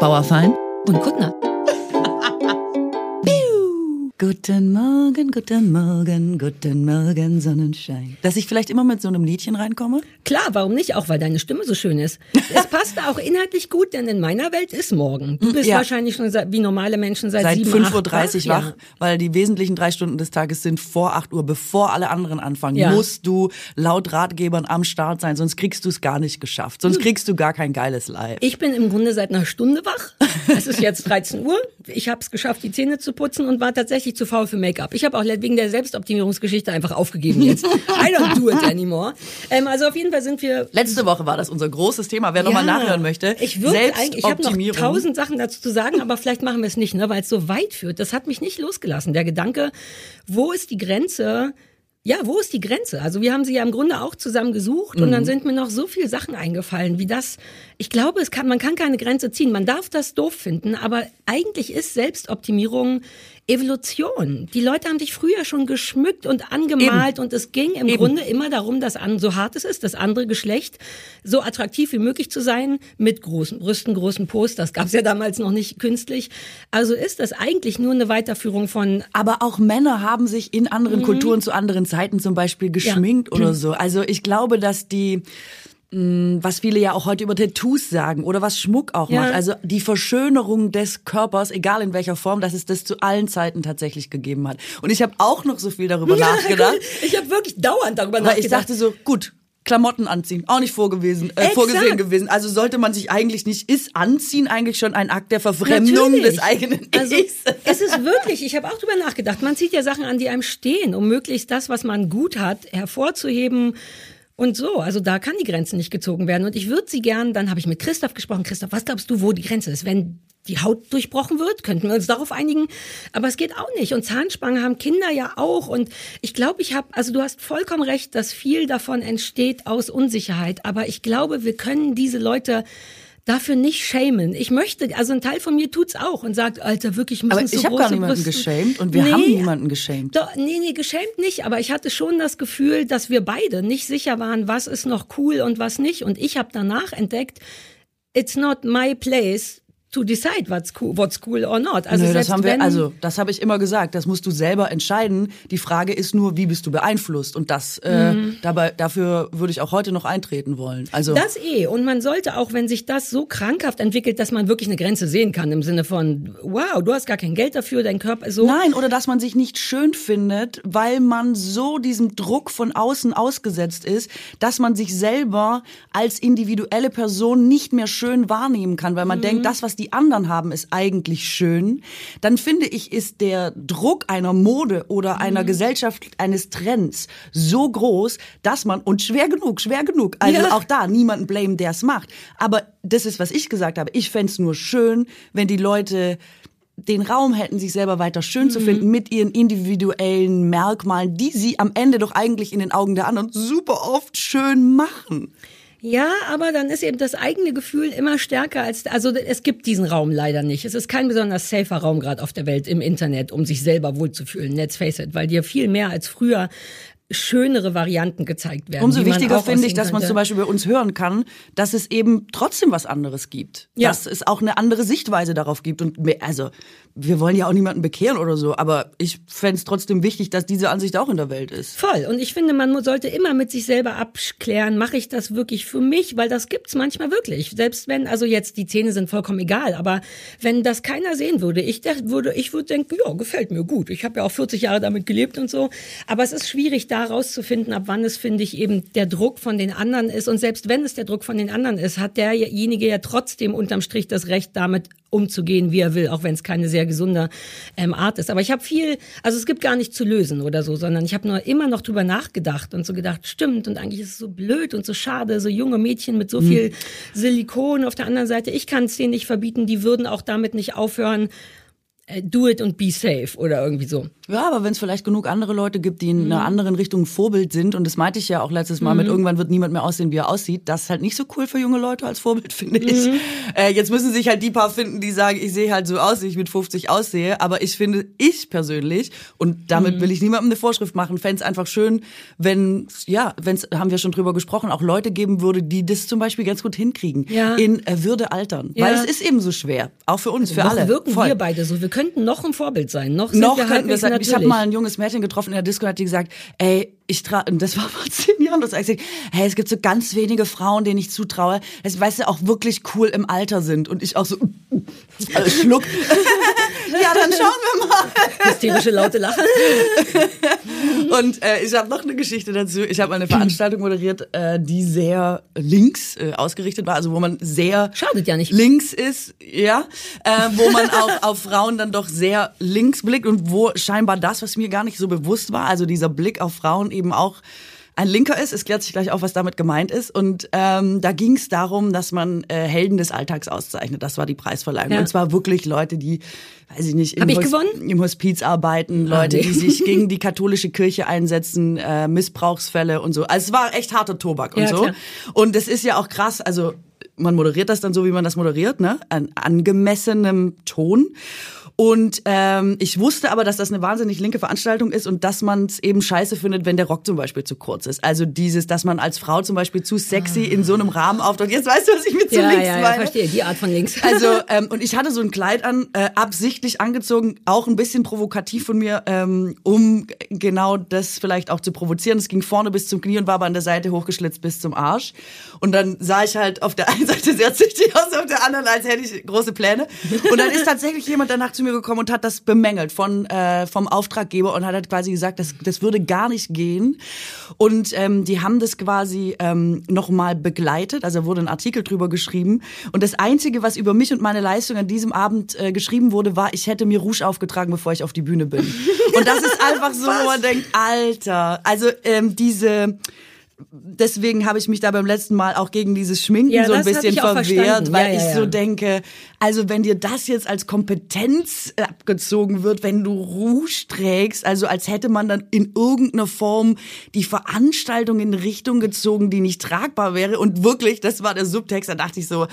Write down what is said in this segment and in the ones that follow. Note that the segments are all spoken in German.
Bauerfein und Kuttner. Guten Morgen, guten Morgen, guten Morgen, Sonnenschein. Dass ich vielleicht immer mit so einem Liedchen reinkomme? Klar, warum nicht? Auch weil deine Stimme so schön ist. Es passt auch inhaltlich gut, denn in meiner Welt ist morgen. Du bist Ja. wahrscheinlich schon wie normale Menschen seit, Seit 7, 5.30 Uhr wach, weil die wesentlichen drei Stunden des Tages sind vor 8 Uhr, bevor alle anderen anfangen. Ja. Musst du laut Ratgebern am Start sein, sonst kriegst du es gar nicht geschafft. Sonst kriegst du gar kein geiles Live. Ich bin im Grunde seit einer Stunde wach. Es ist jetzt 13 Uhr. Ich habe es geschafft, die Zähne zu putzen und war tatsächlich zu faul für Make-up. Ich habe auch wegen der Selbstoptimierungsgeschichte einfach aufgegeben jetzt. I don't do it anymore. Ähm, also auf jeden Fall sind wir Letzte Woche war das unser großes Thema. Wer nochmal nachhören möchte, Ich würde eigentlich, ich habe noch tausend Sachen dazu zu sagen, aber vielleicht machen wir es nicht, ne, weil es so weit führt. Das hat mich nicht losgelassen. Der Gedanke, wo ist die Grenze? Ja, wo ist die Grenze? Also wir haben sie ja im Grunde auch zusammen gesucht und Mhm. dann sind mir noch so viele Sachen eingefallen, wie das. Ich glaube, es kann, man kann keine Grenze ziehen. Man darf das doof finden, aber eigentlich ist Selbstoptimierung Evolution. Die Leute haben dich früher schon geschmückt und angemalt und es ging im Eben. Grunde immer darum, dass an, so hart es ist, das andere Geschlecht so attraktiv wie möglich zu sein, mit großen Brüsten, großen Post, das gab es ja damals noch nicht künstlich. Also ist das eigentlich nur eine Weiterführung von Aber auch Männer haben sich in anderen Kulturen zu anderen Zeiten zum Beispiel geschminkt oder so. Also ich glaube, dass die was viele ja auch heute über Tattoos sagen oder was Schmuck auch Ja. macht. Also die Verschönerung des Körpers, egal in welcher Form, dass es das zu allen Zeiten tatsächlich gegeben hat. Und ich habe auch noch so viel darüber nachgedacht, Ich habe wirklich dauernd darüber weil nachgedacht. ich dachte so, gut, Klamotten anziehen, auch nicht vorgewesen, äh, Exakt. vorgesehen gewesen. Also sollte man sich eigentlich nicht, ist Anziehen eigentlich schon ein Akt der Verfremdung Natürlich. des eigenen Also Ichs? es ist wirklich, ich habe auch drüber nachgedacht, man zieht ja Sachen an, die einem stehen, um möglichst das, was man gut hat, hervorzuheben. Und so, also da kann die Grenze nicht gezogen werden. Und ich würde sie gern, dann habe ich mit Christoph gesprochen. Christoph, was glaubst du, wo die Grenze ist? Wenn die Haut durchbrochen wird, könnten wir uns darauf einigen. Aber es geht auch nicht. Und Zahnspangen haben Kinder ja auch. Und ich glaube, ich habe, also du hast vollkommen recht, dass viel davon entsteht aus Unsicherheit. Aber ich glaube, wir können diese Leute dafür nicht schämen. Ich möchte, also ein Teil von mir tut's auch und sagt, Alter, wirklich müssen Aber so ich habe gar niemanden Brüste. geschämt und wir Nee, haben niemanden geschämt. Doch, nee, nee, geschämt nicht, aber ich hatte schon das Gefühl, dass wir beide nicht sicher waren, was ist noch cool und was nicht. Und ich habe danach entdeckt, it's not my place to decide what's cool, what's cool or not. Also Nö, das haben wir, also das habe ich immer gesagt. Das musst du selber entscheiden. Die Frage ist nur, wie bist du beeinflusst? Und das äh, dabei dafür würde ich auch heute noch eintreten wollen. Also Mhm. Das eh. Und man sollte auch, wenn sich das so krankhaft entwickelt, dass man wirklich eine Grenze sehen kann, im Sinne von, wow, du hast gar kein Geld dafür, dein Körper ist so. Nein, oder dass man sich nicht schön findet, weil man so diesem Druck von außen ausgesetzt ist, dass man sich selber als individuelle Person nicht mehr schön wahrnehmen kann, weil man Mhm. denkt, das, was die anderen haben, ist eigentlich schön. Dann finde ich, ist der Druck einer Mode oder Mhm. einer Gesellschaft, eines Trends so groß, dass man, und schwer genug, schwer genug, also Ja. auch da niemanden blame, der es macht. Aber das ist, was ich gesagt habe. Ich fänd's nur schön, wenn die Leute den Raum hätten, sich selber weiter schön Mhm. zu finden mit ihren individuellen Merkmalen, die sie am Ende doch eigentlich in den Augen der anderen super oft schön machen. Ja, aber dann ist eben das eigene Gefühl immer stärker als, also es gibt diesen Raum leider nicht. Es ist kein besonders safer Raum gerade auf der Welt im Internet, um sich selber wohlzufühlen. Let's face it, weil dir viel mehr als früher schönere Varianten gezeigt werden. Umso man wichtiger finde ich, dass man könnte. zum Beispiel bei uns hören kann, dass es eben trotzdem was anderes gibt. Ja. Dass es auch eine andere Sichtweise darauf gibt. Und also, wir wollen ja auch niemanden bekehren oder so, aber ich fände es trotzdem wichtig, dass diese Ansicht auch in der Welt ist. Voll. Und ich finde, man sollte immer mit sich selber abklären, mache ich das wirklich für mich? Weil das gibt's manchmal wirklich. Selbst wenn, also jetzt die Zähne sind vollkommen egal, aber wenn das keiner sehen würde, ich würde, ich würde denken, ja, gefällt mir gut. Ich habe ja auch 40 Jahre damit gelebt und so. Aber es ist schwierig, da rauszufinden, ab wann es, finde ich, eben der Druck von den anderen ist. Und selbst wenn es der Druck von den anderen ist, hat derjenige ja trotzdem unterm Strich das Recht, damit umzugehen, wie er will, auch wenn es keine sehr gesunde ähm, Art ist. Aber ich habe viel, also es gibt gar nicht zu lösen oder so, sondern ich habe nur immer noch drüber nachgedacht und so gedacht, stimmt, und eigentlich ist es so blöd und so schade, so junge Mädchen mit so viel Silikon auf der anderen Seite. Ich kann es denen nicht verbieten, die würden auch damit nicht aufhören. Äh, do it und be safe oder irgendwie so. Ja, aber wenn es vielleicht genug andere Leute gibt, die in Mhm. einer anderen Richtung Vorbild sind, und das meinte ich ja auch letztes Mal mit, irgendwann wird niemand mehr aussehen, wie er aussieht, das ist halt nicht so cool für junge Leute als Vorbild, finde ich. Mhm. Äh, jetzt müssen sich halt die paar finden, die sagen, ich sehe halt so aus, wie ich mit 50 aussehe, aber ich finde, ich persönlich, und damit Mhm. will ich niemandem eine Vorschrift machen, fände es einfach schön, wenn, ja, wenn es, haben wir schon drüber gesprochen, auch Leute geben würde, die das zum Beispiel ganz gut hinkriegen, Ja. in äh, Würde altern. Ja. Weil es ist eben so schwer, auch für uns, für noch alle. wirken Voll. wir beide so. Wir könnten noch ein Vorbild sein. Noch Noch wir könnten wir sagen, ich habe mal ein junges Mädchen getroffen in der Disco, hat die gesagt, ey, ich tra und das war vor zehn Jahren, das sie gesagt, hey, es gibt so ganz wenige Frauen, denen ich zutraue, dass, weißt du, auch wirklich cool im Alter sind. Und ich auch so, äh, Schluck. ja, dann schauen wir mal. Hysterische laute Lache. Und äh, ich habe noch eine Geschichte dazu. Ich habe mal eine Veranstaltung moderiert, äh, die sehr links äh, ausgerichtet war, also wo man sehr Schadet ja nicht. links ist, ja, äh, wo man auch auf Frauen dann doch sehr links blickt und wo scheinbar das, was mir gar nicht so bewusst war, also dieser Blick auf Frauen eben auch ein Linker ist. Es klärt sich gleich auf, was damit gemeint ist. Und ähm, da ging es darum, dass man äh, Helden des Alltags auszeichnet. Das war die Preisverleihung. Ja. Und zwar wirklich Leute, die, weiß ich nicht, im, ich gewonnen? im Hospiz arbeiten, Leute, nee. die sich gegen die katholische Kirche einsetzen, äh, Missbrauchsfälle und so. Also es war echt harter Tobak und Ja, so. klar. Und es ist ja auch krass, also man moderiert das dann so, wie man das moderiert, ne? An angemessenem Ton. Und ähm, ich wusste aber, dass das eine wahnsinnig linke Veranstaltung ist und dass man es eben scheiße findet, wenn der Rock zum Beispiel zu kurz ist. Also dieses, dass man als Frau zum Beispiel zu sexy in so einem Rahmen auftritt. Jetzt weißt du, was ich mit zu ja, links ja, ja, meine. verstehe. Die Art von links. Also, ähm, und ich hatte so ein Kleid an, äh, absichtlich angezogen, auch ein bisschen provokativ von mir, ähm, um genau das vielleicht auch zu provozieren. Es ging vorne bis zum Knie und war aber an der Seite hochgeschlitzt bis zum Arsch. Und dann sah ich halt auf der einen Seite sehr züchtig aus, auf der anderen, als hätte ich große Pläne. Und dann ist tatsächlich jemand danach zu mir gekommen und hat das bemängelt von, äh, vom Auftraggeber und hat halt quasi gesagt, das, das würde gar nicht gehen. Und ähm, die haben das quasi ähm, nochmal begleitet, also wurde ein Artikel drüber geschrieben. Und das Einzige, was über mich und meine Leistung an diesem Abend äh, geschrieben wurde, war, ich hätte mir Rouge aufgetragen, bevor ich auf die Bühne bin. Und das ist einfach so, wo man denkt, Alter, also ähm, diese deswegen habe ich mich da beim letzten Mal auch gegen dieses Schminken Ja, so ein bisschen verwehrt, weil Ja, ja, ich so denke, also wenn dir das jetzt als Kompetenz abgezogen wird, wenn du Rouge trägst, also als hätte man dann in irgendeiner Form die Veranstaltung in Richtung gezogen, die nicht tragbar wäre und wirklich, das war der Subtext, da dachte ich so,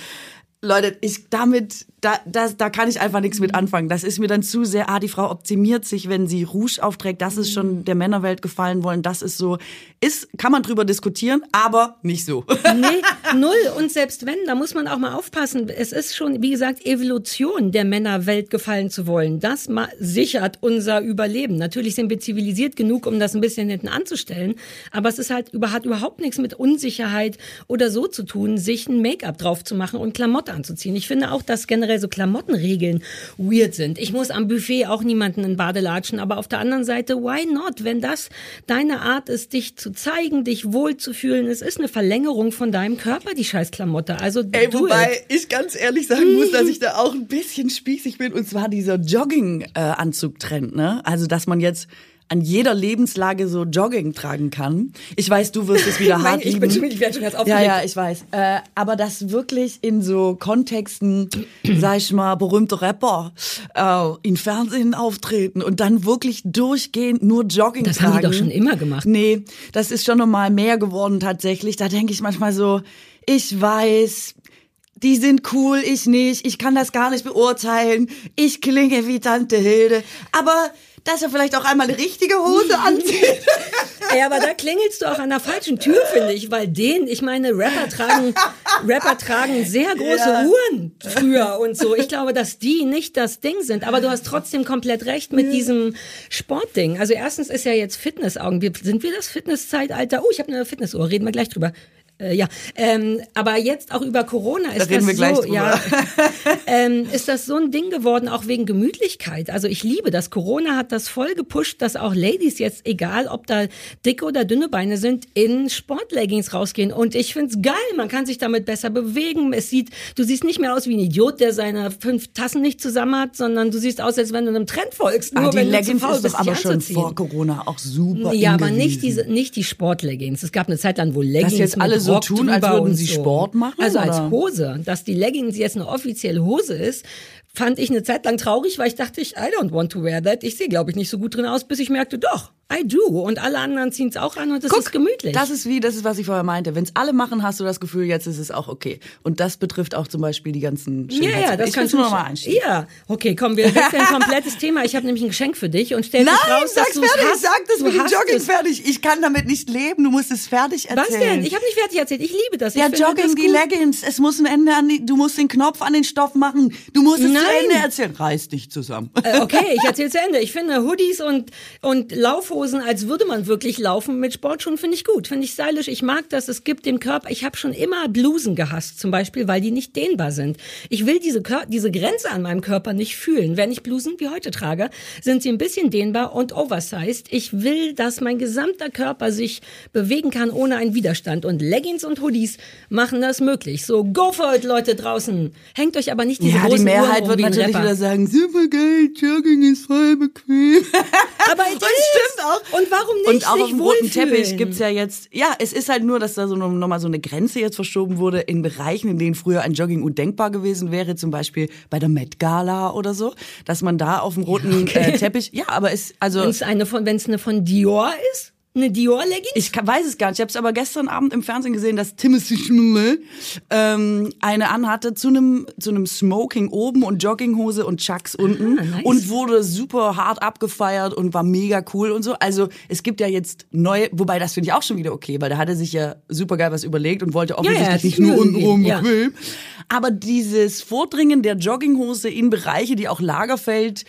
Leute, ich damit, da, das, da kann ich einfach nichts mit anfangen. Das ist mir dann zu sehr, ah, die Frau optimiert sich, wenn sie Rouge aufträgt. Das ist schon der Männerwelt gefallen wollen. Das ist so, ist, kann man drüber diskutieren, aber nicht so. Nee, null. Und selbst wenn, da muss man auch mal aufpassen. Es ist schon, wie gesagt, Evolution der Männerwelt gefallen zu wollen. Das sichert unser Überleben. Natürlich sind wir zivilisiert genug, um das ein bisschen hinten anzustellen. Aber es ist halt, hat überhaupt nichts mit Unsicherheit oder so zu tun, sich ein Make-up drauf zu machen und Klamotte anzuziehen. Ich finde auch, dass generell so Klamottenregeln weird sind. Ich muss am Buffet auch niemanden in Badelatschen, aber auf der anderen Seite, why not? Wenn das deine Art ist, dich zu zeigen, dich wohlzufühlen, es ist eine Verlängerung von deinem Körper, die scheiß Klamotte. Also Ey, wobei it. ich ganz ehrlich sagen muss, dass ich da auch ein bisschen spießig bin. Und zwar dieser Jogging-Anzug-Trend, ne? Also, dass man jetzt an jeder Lebenslage so Jogging tragen kann. Ich weiß, du wirst es wieder hart ich lieben. bin schon, ich werde schon ganz ja, aufgeregt. ja, ich weiß. Äh, aber das wirklich in so Kontexten, sag ich mal, berühmte Rapper äh, in Fernsehen auftreten und dann wirklich durchgehend nur Jogging Das tragen. haben die doch schon immer gemacht. Nee, das ist schon nochmal mehr geworden tatsächlich. Da denke ich manchmal so, ich weiß, die sind cool, ich nicht, ich kann das gar nicht beurteilen, ich klinge wie Tante Hilde, aber dass er vielleicht auch einmal eine richtige Hose anzieht. Ey, aber da klingelst du auch an der falschen Tür, finde ich, weil den, ich meine, Rapper tragen, Rapper tragen sehr große Ja. Uhren früher und so. Ich glaube, dass die nicht das Ding sind, aber du hast trotzdem komplett recht mit diesem Sportding. Also erstens ist ja jetzt Fitnessaugen. Sind wir das Fitnesszeitalter? Oh, ich habe eine Fitnessuhr, reden wir gleich drüber. Äh, ja, ähm, aber jetzt auch über Corona ist reden das so, ja, ähm, ist das so ein Ding geworden, auch wegen Gemütlichkeit. Also ich liebe das. Corona hat das voll gepusht, dass auch Ladies jetzt, egal ob da dicke oder dünne Beine sind, in Sportleggings rausgehen. Und ich find's geil. Man kann sich damit besser bewegen. Es sieht, du siehst nicht mehr aus wie ein Idiot, der seine fünf Tassen nicht zusammen hat, sondern du siehst aus, als wenn du einem Trend folgst. Nur Ah, die wenn du zu Leggings faul ist bist, aber schon vor Corona auch super Ja, aber nicht diese, nicht die Sportleggings. Es gab eine Zeit lang, wo Leggings jetzt alle so tun, als würden sie. Sport machen, Also als oder? Hose, dass die Leggings jetzt eine offizielle Hose ist, fand ich eine Zeit lang traurig, weil ich dachte, ich, I don't want to wear that. Ich sehe, glaube ich, nicht so gut drin aus, bis ich merkte, doch, I do. Und alle anderen ziehen es auch an und das Guck, ist gemütlich. Das ist wie, das ist, was ich vorher meinte. Wenn es alle machen, hast du das Gefühl, jetzt ist es auch okay. Und das betrifft auch zum Beispiel die ganzen ja, ja, das ich kannst du nur noch mal nicht- einschieben. Ja, okay, komm, wir wechseln ein komplettes Thema. Ich habe nämlich ein Geschenk für dich und stell Nein, dich raus, dass du fertig, hast. sag das mit dem Jogging es. fertig. Ich kann damit nicht leben, du musst es fertig Was erzählen. denn? Ich habe nicht fertig erzählt. Ich liebe das. Ja, Jogging, die. Leggings, es muss ein Ende an die, du musst den Knopf an den Stoff machen. Du musst es Nein. zu Ende erzählen. Reiß dich zusammen. Äh, Okay, ich erzähle zu Ende. Ich finde Hoodies und, und Laufhosen, als würde man wirklich laufen mit Sportschuhen, finde ich gut. Finde ich stylisch. Ich mag das. Es gibt dem Körper, ich habe schon immer Blusen gehasst, zum Beispiel, weil die nicht dehnbar sind. Ich will diese, Kör diese Grenze an meinem Körper nicht fühlen. Wenn ich Blusen wie heute trage, sind sie ein bisschen dehnbar und oversized. Ich will, dass mein gesamter Körper sich bewegen kann ohne einen Widerstand. Und Leggings und Hoodies machen das möglich. So, go for it, Leute draußen. Hängt euch aber nicht diese Ja, großen die Mehrheit Ohren um wird natürlich Rapper. wieder sagen, super geil, Jogging ist voll bequem. Aber es stimmt auch. Und warum nicht Und auch auf dem roten? Teppich gibt's ja jetzt, ja, es ist halt nur, dass da so nochmal so eine Grenze jetzt verschoben wurde in Bereichen, in denen früher ein Jogging undenkbar gewesen wäre, zum Beispiel bei der Met Gala oder so, dass man da auf dem roten äh, Teppich, ja, aber es, also Wenn es eine von, wenn es eine von Dior ist, eine Dior Leggings. ich kann, weiß es gar nicht. Ich habe es aber gestern Abend im Fernsehen gesehen, dass Timothy Chalamet ähm, eine anhatte zu einem zu einem Smoking oben und Jogginghose und Chucks unten Ah, nice. und wurde super hart abgefeiert und war mega cool und so. Also es gibt ja jetzt neue, wobei das finde ich auch schon wieder okay, weil da hat er sich ja super geil was überlegt und wollte ja, offensichtlich hat sich nicht nur untenrum ja. bequem. Aber dieses Vordringen der Jogginghose in Bereiche, die auch Lagerfeld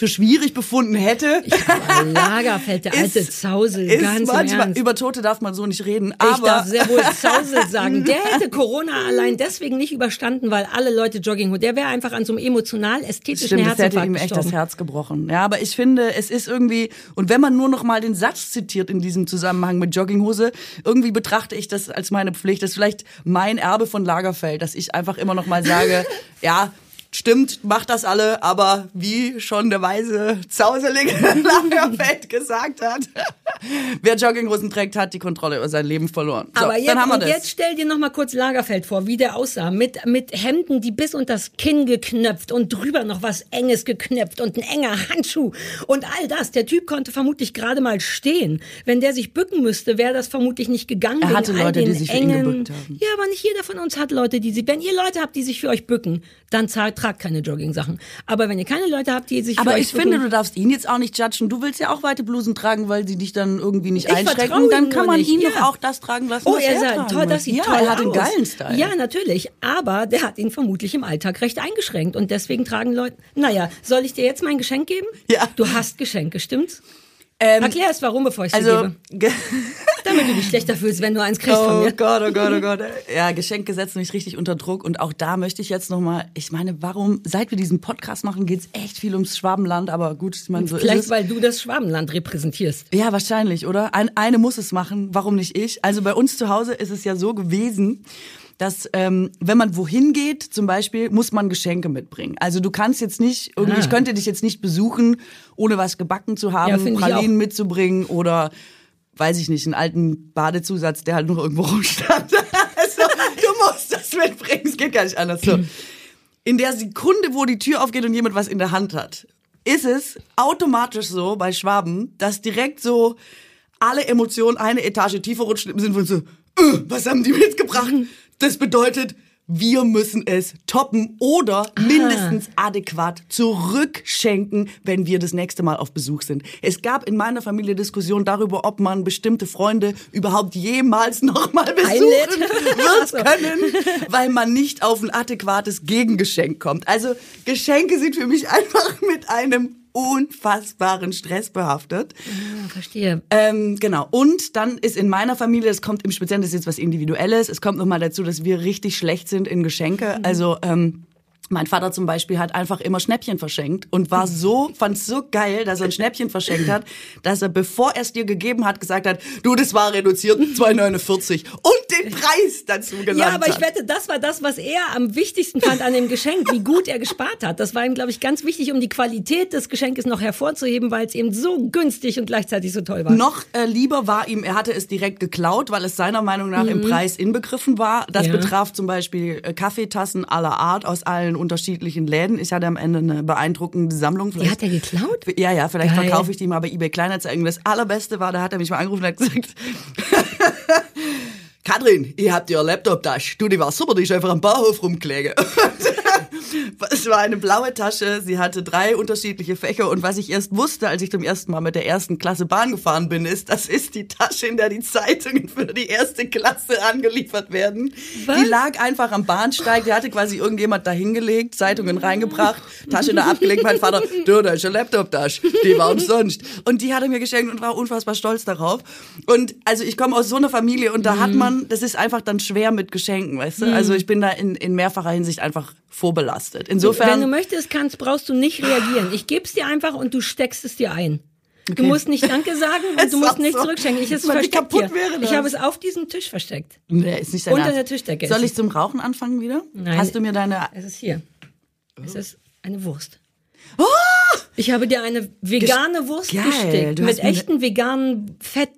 für schwierig befunden hätte. Aber Lagerfeld, der alte Ist- Zausel, ist ganz manchmal, Ernst. über Tote darf man so nicht reden, ich aber darf sehr wohl Zausel sagen. Der hätte Corona allein deswegen nicht überstanden, weil alle Leute Jogging Der wäre einfach an so einem emotional ästhetischen Stimmt, das hätte Herzinfarkt ihm echt das gestorben. Herz gebrochen. Ja, aber ich finde, es ist irgendwie, und wenn man nur noch mal den Satz zitiert in diesem Zusammenhang mit Jogginghose, irgendwie betrachte ich das als meine Pflicht. Das ist vielleicht mein Erbe von Lagerfeld, dass ich einfach immer noch mal sage, ja, Stimmt, macht das alle, aber wie schon der weise Zauselige Lagerfeld gesagt hat, wer Jogginghosen trägt, hat die Kontrolle über sein Leben verloren. So, Aber jetzt, jetzt stell dir noch mal kurz Lagerfeld vor, wie der aussah. Mit, mit Hemden, die bis unter das Kinn geknöpft und drüber noch was Enges geknöpft und ein enger Handschuh und all das. Der Typ konnte vermutlich gerade mal stehen. Wenn der sich bücken müsste, wäre das vermutlich nicht gegangen. Er hatte Leute, die sich für ihn engen, gebückt haben. Ja, aber nicht jeder von uns hat Leute, die sich, wenn ihr Leute habt, die sich für euch bücken, dann zahlt, tragt keine Jogging-Sachen. Aber wenn ihr keine Leute habt, die sich Aber ich finde, du darfst ihn jetzt auch nicht judgen. Du willst ja auch weite Blusen tragen, weil sie dich dann irgendwie nicht Ich einschränken. Dann kann man ihn ja. doch auch das tragen lassen, Oh, was er er sagt, tragen toll, das sieht ja, toll er hat aus. einen geilen Style. Ja, natürlich. Aber der hat ihn vermutlich im Alltag recht eingeschränkt. Und deswegen tragen Leute. Naja, soll ich dir jetzt mein Geschenk geben? Ja. Du hast Geschenke, stimmt's? Ähm, Erklär es warum, bevor ich es also, gebe. Damit du dich schlechter fühlst, wenn du eins kriegst von Oh mir. Gott, oh Gott, oh Gott. Ja, Geschenke setzen mich richtig unter Druck. Und auch da möchte ich jetzt nochmal, ich meine, warum, seit wir diesen Podcast machen, geht's echt viel ums Schwabenland. Aber gut, ich meine, so ist Vielleicht, es. weil du das Schwabenland repräsentierst. Ja, wahrscheinlich, oder? Ein, eine muss es machen, warum nicht ich? Also bei uns zu Hause ist es ja so gewesen, dass ähm, wenn man wohin geht, zum Beispiel, muss man Geschenke mitbringen. Also du kannst jetzt nicht, irgendwie, Ah. ich könnte dich jetzt nicht besuchen, ohne was gebacken zu Ja, haben, ich Pralinen mitzubringen oder weiß ich nicht, einen alten Badezusatz, der halt noch irgendwo rumstand. also, du musst das mitbringen, es geht gar nicht anders. So. In der Sekunde, wo die Tür aufgeht und jemand was in der Hand hat, ist es automatisch so bei Schwaben, dass direkt so alle Emotionen eine Etage tiefer rutschen im Sinne von so, äh, was haben die mitgebracht? Das bedeutet, wir müssen es toppen oder mindestens adäquat zurückschenken, wenn wir das nächste Mal auf Besuch sind. Es gab in meiner Familie Diskussionen darüber, ob man bestimmte Freunde überhaupt jemals nochmal besuchen wird können, weil man nicht auf ein adäquates Gegengeschenk kommt. Also Geschenke sind für mich einfach mit einem unfassbaren Stress behaftet. Ja, verstehe. Ähm, genau. Und dann ist in meiner Familie, das kommt im Speziellen, das ist jetzt was Individuelles, es kommt nochmal dazu, dass wir richtig schlecht sind in Geschenke. Also ähm, mein Vater zum Beispiel hat einfach immer Schnäppchen verschenkt und war so, fand es so geil, dass er ein Schnäppchen verschenkt hat, dass er, bevor er es dir gegeben hat, gesagt hat, du, das war reduziert, 2,49 und den Preis dazu genannt Ja, aber ich wette, das war das, was er am wichtigsten fand an dem Geschenk, wie gut er gespart hat. Das war ihm, glaube ich, ganz wichtig, um die Qualität des Geschenkes noch hervorzuheben, weil es eben so günstig und gleichzeitig so toll war. Noch äh, lieber war ihm, er hatte es direkt geklaut, weil es seiner Meinung nach im Preis inbegriffen war. Das Mhm. Ja. betraf zum Beispiel äh, Kaffeetassen aller Art aus allen unterschiedlichen Läden. Ich hatte am Ende eine beeindruckende Sammlung. Die hat er geklaut? Ja, ja, vielleicht Geil. verkaufe ich die mal bei eBay Kleinanzeigen. Das allerbeste war, da hat er mich mal angerufen und hat gesagt, Katrin, ich hab dir Laptop-Tasche. Du, die war super, die ist einfach am Bauhof rumgelegen. Es war eine blaue Tasche, sie hatte drei unterschiedliche Fächer und was ich erst wusste, als ich zum ersten Mal mit der ersten Klasse Bahn gefahren bin, ist, das ist die Tasche, in der die Zeitungen für die erste Klasse angeliefert werden. Was? Die lag einfach am Bahnsteig, die hatte quasi irgendjemand da hingelegt, Zeitungen reingebracht, Tasche da abgelegt, mein Vater, du, da ist eine Laptop-Tasche, die war umsonst. Und die hat er mir geschenkt und war unfassbar stolz darauf. Und also ich komme aus so einer Familie und da hat man, das ist einfach dann schwer mit Geschenken, weißt du? Also ich bin da in, in mehrfacher Hinsicht einfach vorbelastet. Insofern. Wenn du möchtest, kannst, brauchst du nicht reagieren. Ich geb's dir einfach und du steckst es dir ein. Du Okay. musst nicht Danke sagen und du musst auch nichts so. zurückschenken. Ich es versteckt hier. Ich habe es auf diesem Tisch versteckt. Nee, ist nicht dein Unter der Tischdecke Soll es. ich zum Rauchen anfangen wieder? Nein. Hast du mir deine. Es ist hier. Es ist eine Wurst. Oh! Ich habe dir eine vegane Wurst Geil, gestickt du mit echten veganen Fett.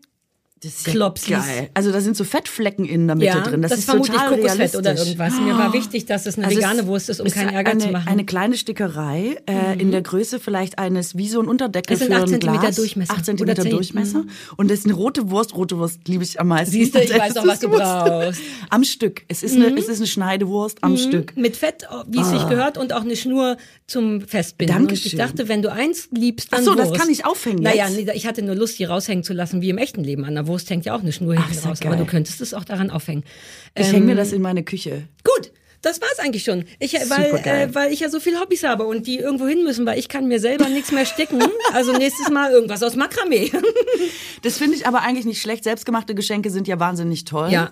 Das ist Klopsis. geil. Also da sind so Fettflecken in der Mitte Ja, drin. Das, das ist vermute ich total Kokosfett oder irgendwas. Mir war wichtig, dass es eine Also vegane es Wurst ist, um ist keinen Ärger eine, zu machen. Mhm. Eine kleine Stickerei äh, in der Größe vielleicht eines, wie so ein Unterdeckel für ein Zentimeter Glas. Durchmesser. 8 Zentimeter Oder zehn. Durchmesser. Und das ist eine rote Wurst. Rote Wurst liebe ich am meisten. Siehst du, ich weiß auch, was du brauchst. Am Stück. Es ist, eine, es ist eine Schneidewurst am Stück. Mit Fett, wie es Ah. sich gehört, und auch eine Schnur zum Festbinden. Dankeschön. Und ich dachte, wenn du eins liebst, dann Ach so, das Wurst. kann ich aufhängen Naja, nee, ich hatte nur Lust, die raushängen zu lassen, wie im echten Leben. An der Wurst hängt ja auch eine Schnur hinten raus. geil. Aber du könntest es auch daran aufhängen. Ich Ähm, hänge mir das in meine Küche. Gut. Das war's eigentlich schon. Ich, weil, äh, weil ich ja so viele Hobbys habe und die irgendwo hin müssen, weil ich kann mir selber nichts mehr sticken. Also nächstes Mal irgendwas aus Makramee. Das finde ich aber eigentlich nicht schlecht. Selbstgemachte Geschenke sind ja wahnsinnig toll. Ja.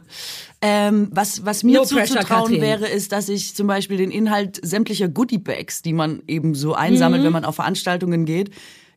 Ähm, was, was mir No zuzutrauen wäre, ist, dass ich zum Beispiel den Inhalt sämtlicher Goodiebags, die man eben so einsammelt, Mhm. wenn man auf Veranstaltungen geht,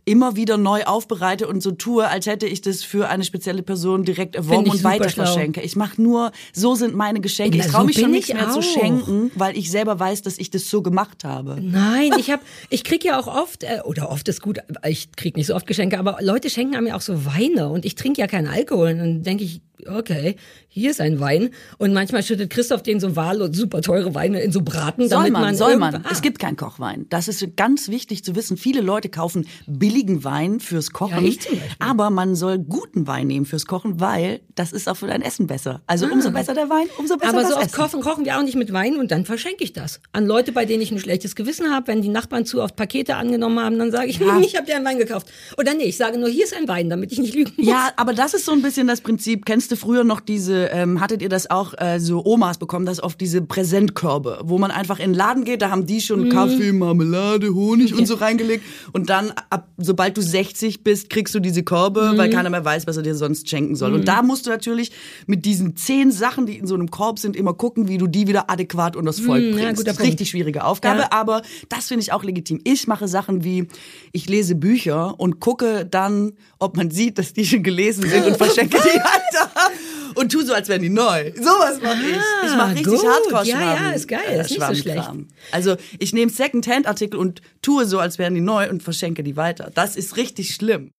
immer wieder neu aufbereite und so tue, als hätte ich das für eine spezielle Person direkt erworben und weiter verschenke. Ich mache nur, so sind meine Geschenke. Ich traue so mich schon ich mehr zu auch. schenken, weil ich selber weiß, dass ich das so gemacht habe. Nein, ich hab, ich krieg ja auch oft, äh, oder oft ist gut, ich krieg nicht so oft Geschenke, aber Leute schenken mir auch so Weine und ich trinke ja keinen Alkohol. Und dann denke ich, okay, hier ist ein Wein. Und manchmal schüttet Christoph den so wahllos super teure Weine in so Braten, Soll damit man, man soll man. irgendwann- Es Ah. gibt keinen Kochwein. Das ist ganz wichtig zu wissen. Viele Leute kaufen billigen Wein fürs Kochen. Ja, aber man soll guten Wein nehmen fürs Kochen, weil das ist auch für dein Essen besser. Also umso besser der Wein, umso besser Ah. Aber das so oft Essen. kochen, kochen wir auch nicht mit Wein und dann verschenke ich das. An Leute, bei denen ich ein schlechtes Gewissen habe, wenn die Nachbarn zu oft Pakete angenommen haben, dann sage ich, Ja. ich habe dir einen Wein gekauft. Oder nee, ich sage nur, hier ist ein Wein, damit ich nicht lügen muss. Ja, aber das ist so ein bisschen das Prinzip. Kennst du früher noch diese, ähm, hattet ihr das auch äh, so Omas bekommen, das oft diese Präsentkörbe, wo man einfach in den Laden geht, da haben die Mhm. schon Kaffee, Marmelade, Honig und so reingelegt. Und dann, ab, sobald du 60 bist, kriegst du diese Körbe, Mhm. weil keiner mehr weiß, was er dir sonst schenken soll. Und da musst du natürlich mit diesen zehn Sachen, die in so einem Korb sind, immer gucken, wie du die wieder adäquat unters Volk Mhm, ja, bringst. guter das ist richtig schwierige Aufgabe, Ja. aber das finde ich auch legitim. Ich mache Sachen wie, ich lese Bücher und gucke dann, ob man sieht, dass die schon gelesen sind und verschenke die weiter. Und tu so, als wären die neu. Sowas mache ich. Ich mache richtig hardcore Ja, ja, ist geil. Äh, Ist nicht so Schwammkram. Also ich nehme Second-Hand-Artikel und tue so, als wären die neu und verschenke die weiter. Das ist richtig schlimm.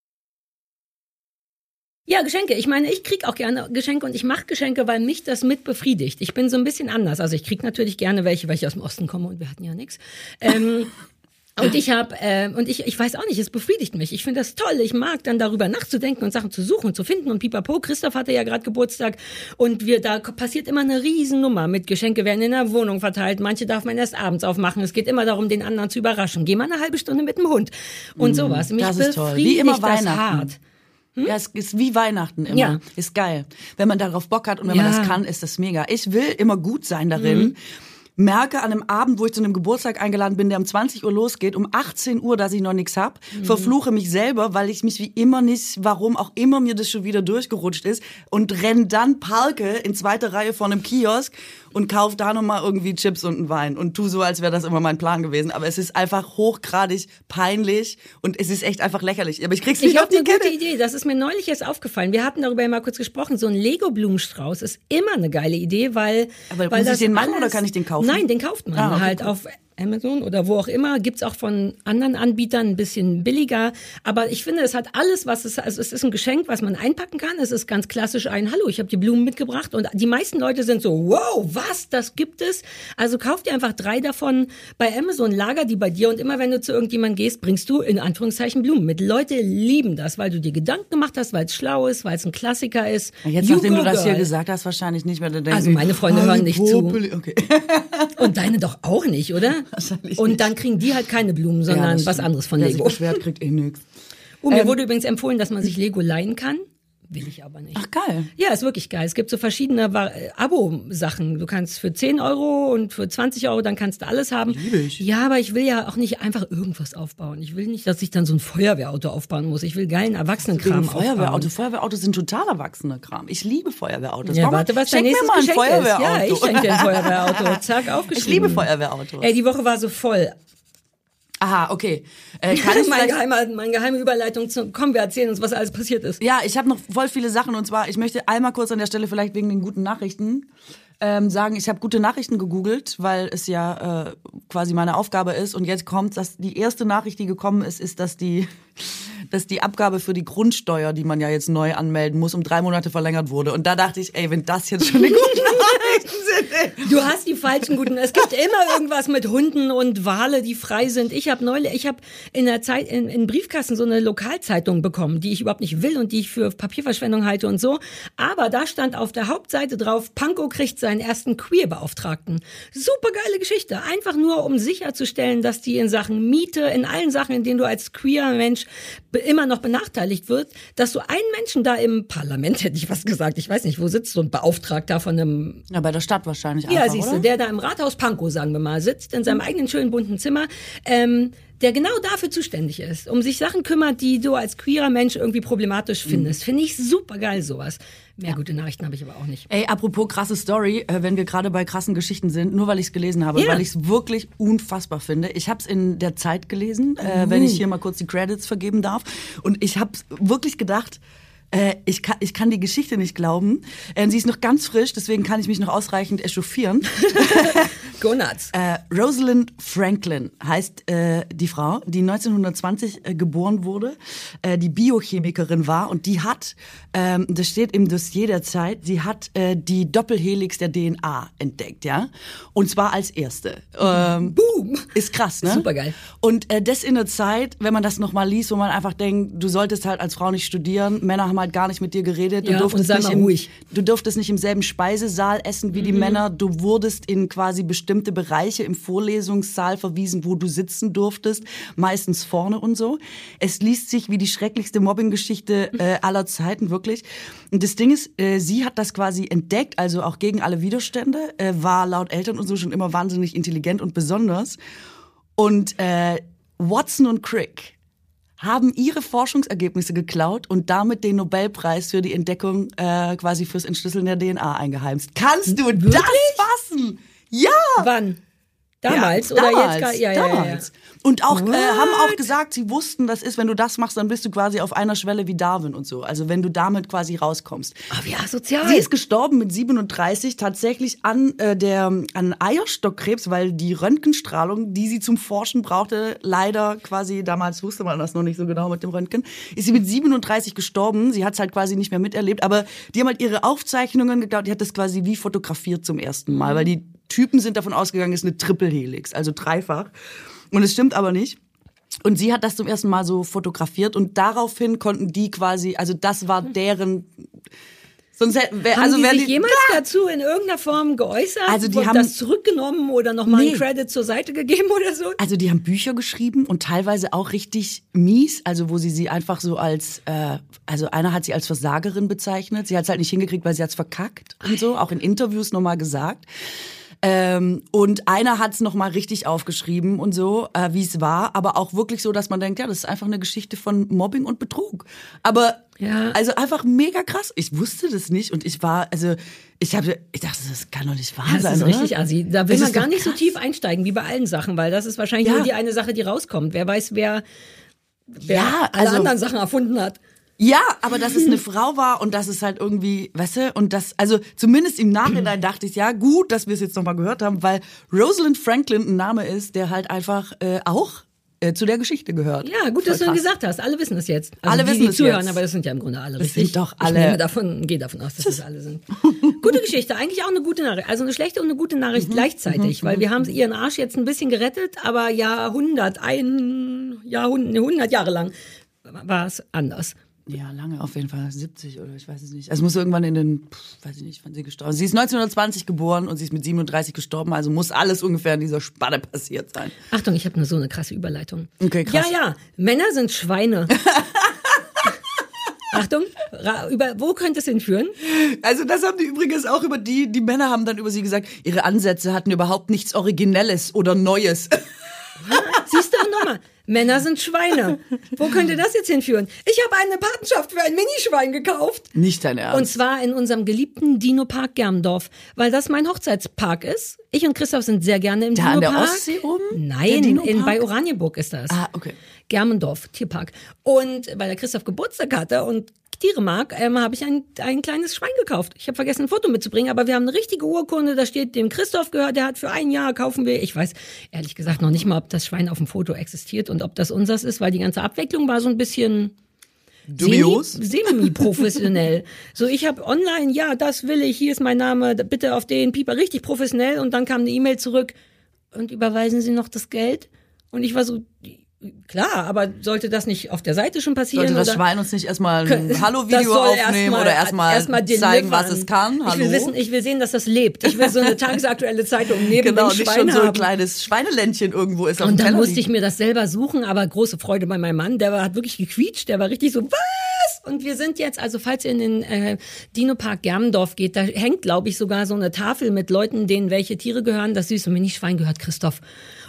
Ja, Geschenke. Ich meine, ich krieg auch gerne Geschenke und ich mache Geschenke, weil mich das mit befriedigt. Ich bin so ein bisschen anders. Also ich krieg natürlich gerne welche, weil ich aus dem Osten komme und wir hatten ja nichts. Ähm, und ich habe äh, und ich ich weiß auch nicht, es befriedigt mich. Ich finde das toll. Ich mag dann darüber nachzudenken und Sachen zu suchen und zu finden und pipapo. Christoph hatte ja gerade Geburtstag und wir da passiert immer eine Riesennummer mit Geschenke werden in der Wohnung verteilt. Manche darf man erst abends aufmachen. Es geht immer darum, den anderen zu überraschen. Geh mal eine halbe Stunde mit dem Hund und sowas. Mich Mm, das ist toll. Wie immer das Weihnachten. hart. Ja, es ist wie Weihnachten immer. Ja. Ist geil. Wenn man darauf Bock hat und wenn Ja. man das kann, ist das mega. Ich will immer gut sein darin. Merke an einem Abend, wo ich zu einem Geburtstag eingeladen bin, der um 20 Uhr losgeht, um 18 Uhr, dass ich noch nichts hab, verfluche mich selber, weil ich mich wie immer nicht, warum auch immer mir das schon wieder durchgerutscht ist und renn dann parke in zweiter Reihe vor einem Kiosk und kauf da nochmal irgendwie Chips und einen Wein und tu so, als wäre das immer mein Plan gewesen. Aber es ist einfach hochgradig peinlich und es ist echt einfach lächerlich. Aber ich krieg's nicht Ich auf habe die eine gute. Idee. Das ist mir neulich erst aufgefallen. Wir hatten darüber ja mal kurz gesprochen. So ein Lego-Blumenstrauß ist immer eine geile Idee, weil. Aber weil muss ich den machen oder kann ich den kaufen? Nein, den kauft man Ah, okay, halt cool. auf Amazon oder wo auch immer, gibt's auch von anderen Anbietern ein bisschen billiger. Aber ich finde, es hat alles, was es, also es ist ein Geschenk, was man einpacken kann. Es ist ganz klassisch ein Hallo, ich habe die Blumen mitgebracht. Und die meisten Leute sind so, wow, was, das gibt es. Also kauf dir einfach drei davon bei Amazon, lager die bei dir und immer wenn du zu irgendjemandem gehst, bringst du in Anführungszeichen Blumen mit. Leute lieben das, weil du dir Gedanken gemacht hast, weil es schlau ist, weil es ein Klassiker ist. Jetzt, You nachdem du das hier gesagt hast, wahrscheinlich nicht, weil du denkst, Also meine Freunde hören nicht zu. Popeli- Okay. Und deine doch auch nicht, oder? Wahrscheinlich Und nicht. dann kriegen die halt keine Blumen, Ja, sondern das was anderes von Wer sich Lego. beschwert, kriegt eh nix. Oh, mir Ähm, wurde übrigens empfohlen, dass man sich Lego leihen kann. Will ich aber nicht. Ach, geil. Ja, ist wirklich geil. Es gibt so verschiedene äh, Abo-Sachen. Du kannst für 10 Euro und für 20 Euro, dann kannst du alles haben. Liebe ich. Ja, aber ich will ja auch nicht einfach irgendwas aufbauen. Ich will nicht, dass ich dann so ein Feuerwehrauto aufbauen muss. Ich will geilen Erwachsenenkram Wegen Feuerwehrauto. aufbauen. Feuerwehrautos sind total erwachsener Kram. Ich liebe Feuerwehrautos. Ja, Warum- warte, was dein Schenk mir nächstes mal ein Geschenk Feuerwehrauto. ist. Ja, ich schenke dir ein Feuerwehrauto. Zack, aufgeschrieben. Ich liebe Feuerwehrautos. Ey, die Woche war so voll. Aha, okay. Äh, kann ich meine, vielleicht geheime, meine geheime Überleitung zu, komm, wir erzählen uns, was alles passiert ist. Ja, ich habe noch voll viele Sachen und zwar, ich möchte einmal kurz an der Stelle vielleicht wegen den guten Nachrichten ähm, sagen, ich habe gute Nachrichten gegoogelt, weil es ja äh, quasi meine Aufgabe ist und jetzt kommt, dass die erste Nachricht, die gekommen ist, ist, dass die dass die Abgabe für die Grundsteuer, die man ja jetzt neu anmelden muss, um drei Monate verlängert wurde. Und da dachte ich, ey, wenn das jetzt schon eine gute Nachrichten sind, ey. Du hast die falschen guten. Es gibt immer irgendwas mit Hunden und Wale, die frei sind. Ich habe neulich, ich habe in der Zeit in, in Briefkasten so eine Lokalzeitung bekommen, die ich überhaupt nicht will und die ich für Papierverschwendung halte und so. Aber da stand auf der Hauptseite drauf, Pankow kriegt seinen ersten Queer-Beauftragten. Super geile Geschichte. Einfach nur, um sicherzustellen, dass die in Sachen Miete, in allen Sachen, in denen du als queer Mensch immer noch benachteiligt wird, dass du einen Menschen da im Parlament, hätte ich was gesagt, ich weiß nicht, wo sitzt so ein Beauftragter von einem Ja, bei der Stadt wahrscheinlich ja, einfach, siehst du, der da im Rathaus Pankow, sagen wir mal, sitzt in seinem eigenen schönen bunten Zimmer, ähm, der genau dafür zuständig ist, um sich Sachen kümmert, die du als queerer Mensch irgendwie problematisch findest. Finde ich super geil, sowas. Mehr gute Nachrichten habe ich aber auch nicht. Ey, apropos krasse Story, äh, wenn wir gerade bei krassen Geschichten sind, nur weil ich es gelesen habe, Ja. weil ich es wirklich unfassbar finde. Ich habe es in der Zeit gelesen, äh, wenn ich hier mal kurz die Credits vergeben darf. Und ich habe wirklich gedacht, äh, ich, kann, ich kann die Geschichte nicht glauben. Äh, sie ist noch ganz frisch, deswegen kann ich mich noch ausreichend echauffieren. Go nuts. Äh, Rosalind Franklin heißt äh, die Frau, die 1920 äh, geboren wurde, äh, die Biochemikerin war und die hat, ähm, das steht im Dossier der Zeit, sie hat die Doppelhelix der DNA entdeckt, ja, und zwar als erste. Ähm, Boom. Ist krass, ne? Supergeil. Und das in der Zeit, wenn man das nochmal liest, wo man einfach denkt, du solltest halt als Frau nicht studieren, Männer haben halt gar nicht mit dir geredet, du Ja, durftest nicht im, ruhig. du durftest nicht im selben Speisesaal essen wie die Männer, du wurdest in quasi bestimmte Bereiche im Vorlesungssaal verwiesen, wo du sitzen durftest, meistens vorne und so. Es liest sich wie die schrecklichste Mobbinggeschichte äh, aller Zeiten, wirklich. Und das Ding ist, äh, sie hat das quasi entdeckt, also auch gegen alle Widerstände, äh, war laut Eltern und so schon immer wahnsinnig intelligent und besonders. Und äh, Watson und Crick haben ihre Forschungsergebnisse geklaut und damit den Nobelpreis für die Entdeckung äh, quasi fürs Entschlüsseln der DNA eingeheimst. Kannst du das fassen? Ja! Wann? Damals ja, oder damals, jetzt? Ja, ja, ja, ja. damals. Und auch äh, haben auch gesagt, sie wussten, das ist, wenn du das machst, dann bist du quasi auf einer Schwelle wie Darwin und so. Also wenn du damit quasi rauskommst. Ah, wie asozial. Sie ist gestorben mit 37 tatsächlich an äh, der an Eierstockkrebs, weil die Röntgenstrahlung, die sie zum Forschen brauchte, leider quasi damals wusste man das noch nicht so genau mit dem Röntgen, ist sie mit 37 gestorben. Sie hat es halt quasi nicht mehr miterlebt, aber die haben halt ihre Aufzeichnungen geglaubt, die hat das quasi wie fotografiert zum ersten Mal, weil die Typen sind davon ausgegangen, es ist eine Triple Helix, also dreifach. Und es stimmt aber nicht. Und sie hat das zum ersten Mal so fotografiert und daraufhin konnten die quasi, also das war deren Sonst hätten, wär, Haben also die sich jemals dazu in irgendeiner Form geäußert? Also die haben- das zurückgenommen oder nochmal Nee. einen Credit zur Seite gegeben oder so? Also die haben Bücher geschrieben und teilweise auch richtig mies, also wo sie sie einfach so als, äh, also einer hat sie als Versagerin bezeichnet, sie hat es halt nicht hingekriegt, weil sie hat's verkackt und so, auch in Interviews nochmal gesagt. Ähm, und einer hat's noch mal richtig aufgeschrieben und so, äh, wie es war, aber auch wirklich so, dass man denkt, ja, das ist einfach eine Geschichte von Mobbing und Betrug. Aber Ja. also einfach mega krass. Ich wusste das nicht und ich war, also ich habe, ich dachte, das kann doch nicht wahr Das sein. ist oder? richtig assi. Da will Das man gar nicht so krass. tief einsteigen wie bei allen Sachen, weil das ist wahrscheinlich Ja. nur die eine Sache, die rauskommt. Wer weiß, wer, wer Ja, alle also- anderen Sachen erfunden hat. Ja, aber dass es eine Frau war und dass es halt irgendwie, weißt du, und das, also zumindest im Nachhinein dachte ich, ja, gut, dass wir es jetzt nochmal gehört haben, weil Rosalind Franklin ein Name ist, der halt einfach äh, auch äh, zu der Geschichte gehört. Ja, gut, Voll dass du krass. gesagt hast. Alle wissen es jetzt. Also Alle die, wissen die es zuhören, jetzt. aber das sind ja im Grunde alle Das richtig. sind doch Ich alle- nehme davon, gehe davon aus, dass das alle sind. gute Geschichte, eigentlich auch eine gute Nachricht. Also eine schlechte und eine gute Nachricht Mhm, gleichzeitig, weil wir haben ihren Arsch jetzt ein bisschen gerettet, aber Jahrhundert, ein Jahrhundert, 100 Jahre lang war es anders. Ja, lange auf jeden Fall, 70 oder ich weiß es nicht. Also es muss irgendwann in den, pff, weiß ich nicht, wann sie gestorben ist. Sie ist 1920 geboren und sie ist mit 37 gestorben, also muss alles ungefähr in dieser Spanne passiert sein. Achtung, ich habe nur so eine krasse Überleitung. Okay, krass. Ja, ja, Männer sind Schweine. Achtung, über, wo könnte es hinführen? Also das haben die übrigens auch über die, die Männer haben dann über sie gesagt, ihre Ansätze hatten überhaupt nichts Originelles oder Neues. Siehst du nochmal, Männer sind Schweine. Wo könnte das jetzt hinführen? Ich habe eine Patenschaft für ein Minischwein gekauft. Nicht dein Ernst. Und zwar in unserem geliebten Dino-Park Germendorf, weil das mein Hochzeitspark ist. Ich und Christoph sind sehr gerne im Da an Dino-Park. der Ostsee oben? Nein, in, bei Oranienburg ist das. ah, okay. Germendorf, Tierpark. Und weil der Christoph Geburtstag hatte und Tiere mag, ähm, habe ich ein, ein kleines Schwein gekauft. Ich habe vergessen, ein Foto mitzubringen, aber wir haben eine richtige Urkunde, da steht, dem Christoph gehört, der hat für ein Jahr, kaufen wir. Ich weiß ehrlich gesagt noch nicht mal, ob das Schwein auf dem Foto existiert und ob das unseres ist, weil die ganze Abwicklung war so ein bisschen Dubios? Semi-professionell. so, ich habe online, ja, das will ich, hier ist mein Name, bitte auf den Pieper, richtig professionell. Und dann kam eine E-Mail zurück und überweisen Sie noch das Geld? Und ich war so, klar, aber sollte das nicht auf der Seite schon passieren? Sollte das oder? Schwein uns nicht erstmal ein Hallo-Video aufnehmen erstmal- oder erstmal erstmal zeigen, was es kann? Hallo? Ich will wissen, ich will sehen, dass das lebt. Ich will so eine tagesaktuelle Zeitung neben genau, dem nicht Schwein schon so ein haben. kleines Schweineländchen irgendwo ist Und dann Teller musste ich mir das selber suchen, aber große Freude bei meinem Mann. Der war, hat wirklich gequietscht, der war richtig so, was? Und wir sind jetzt, also falls ihr in den äh, Dino-Park Germendorf geht, da hängt, glaube ich, sogar so eine Tafel mit Leuten, denen welche Tiere gehören. Das süße Mini-Schwein gehört Christoph.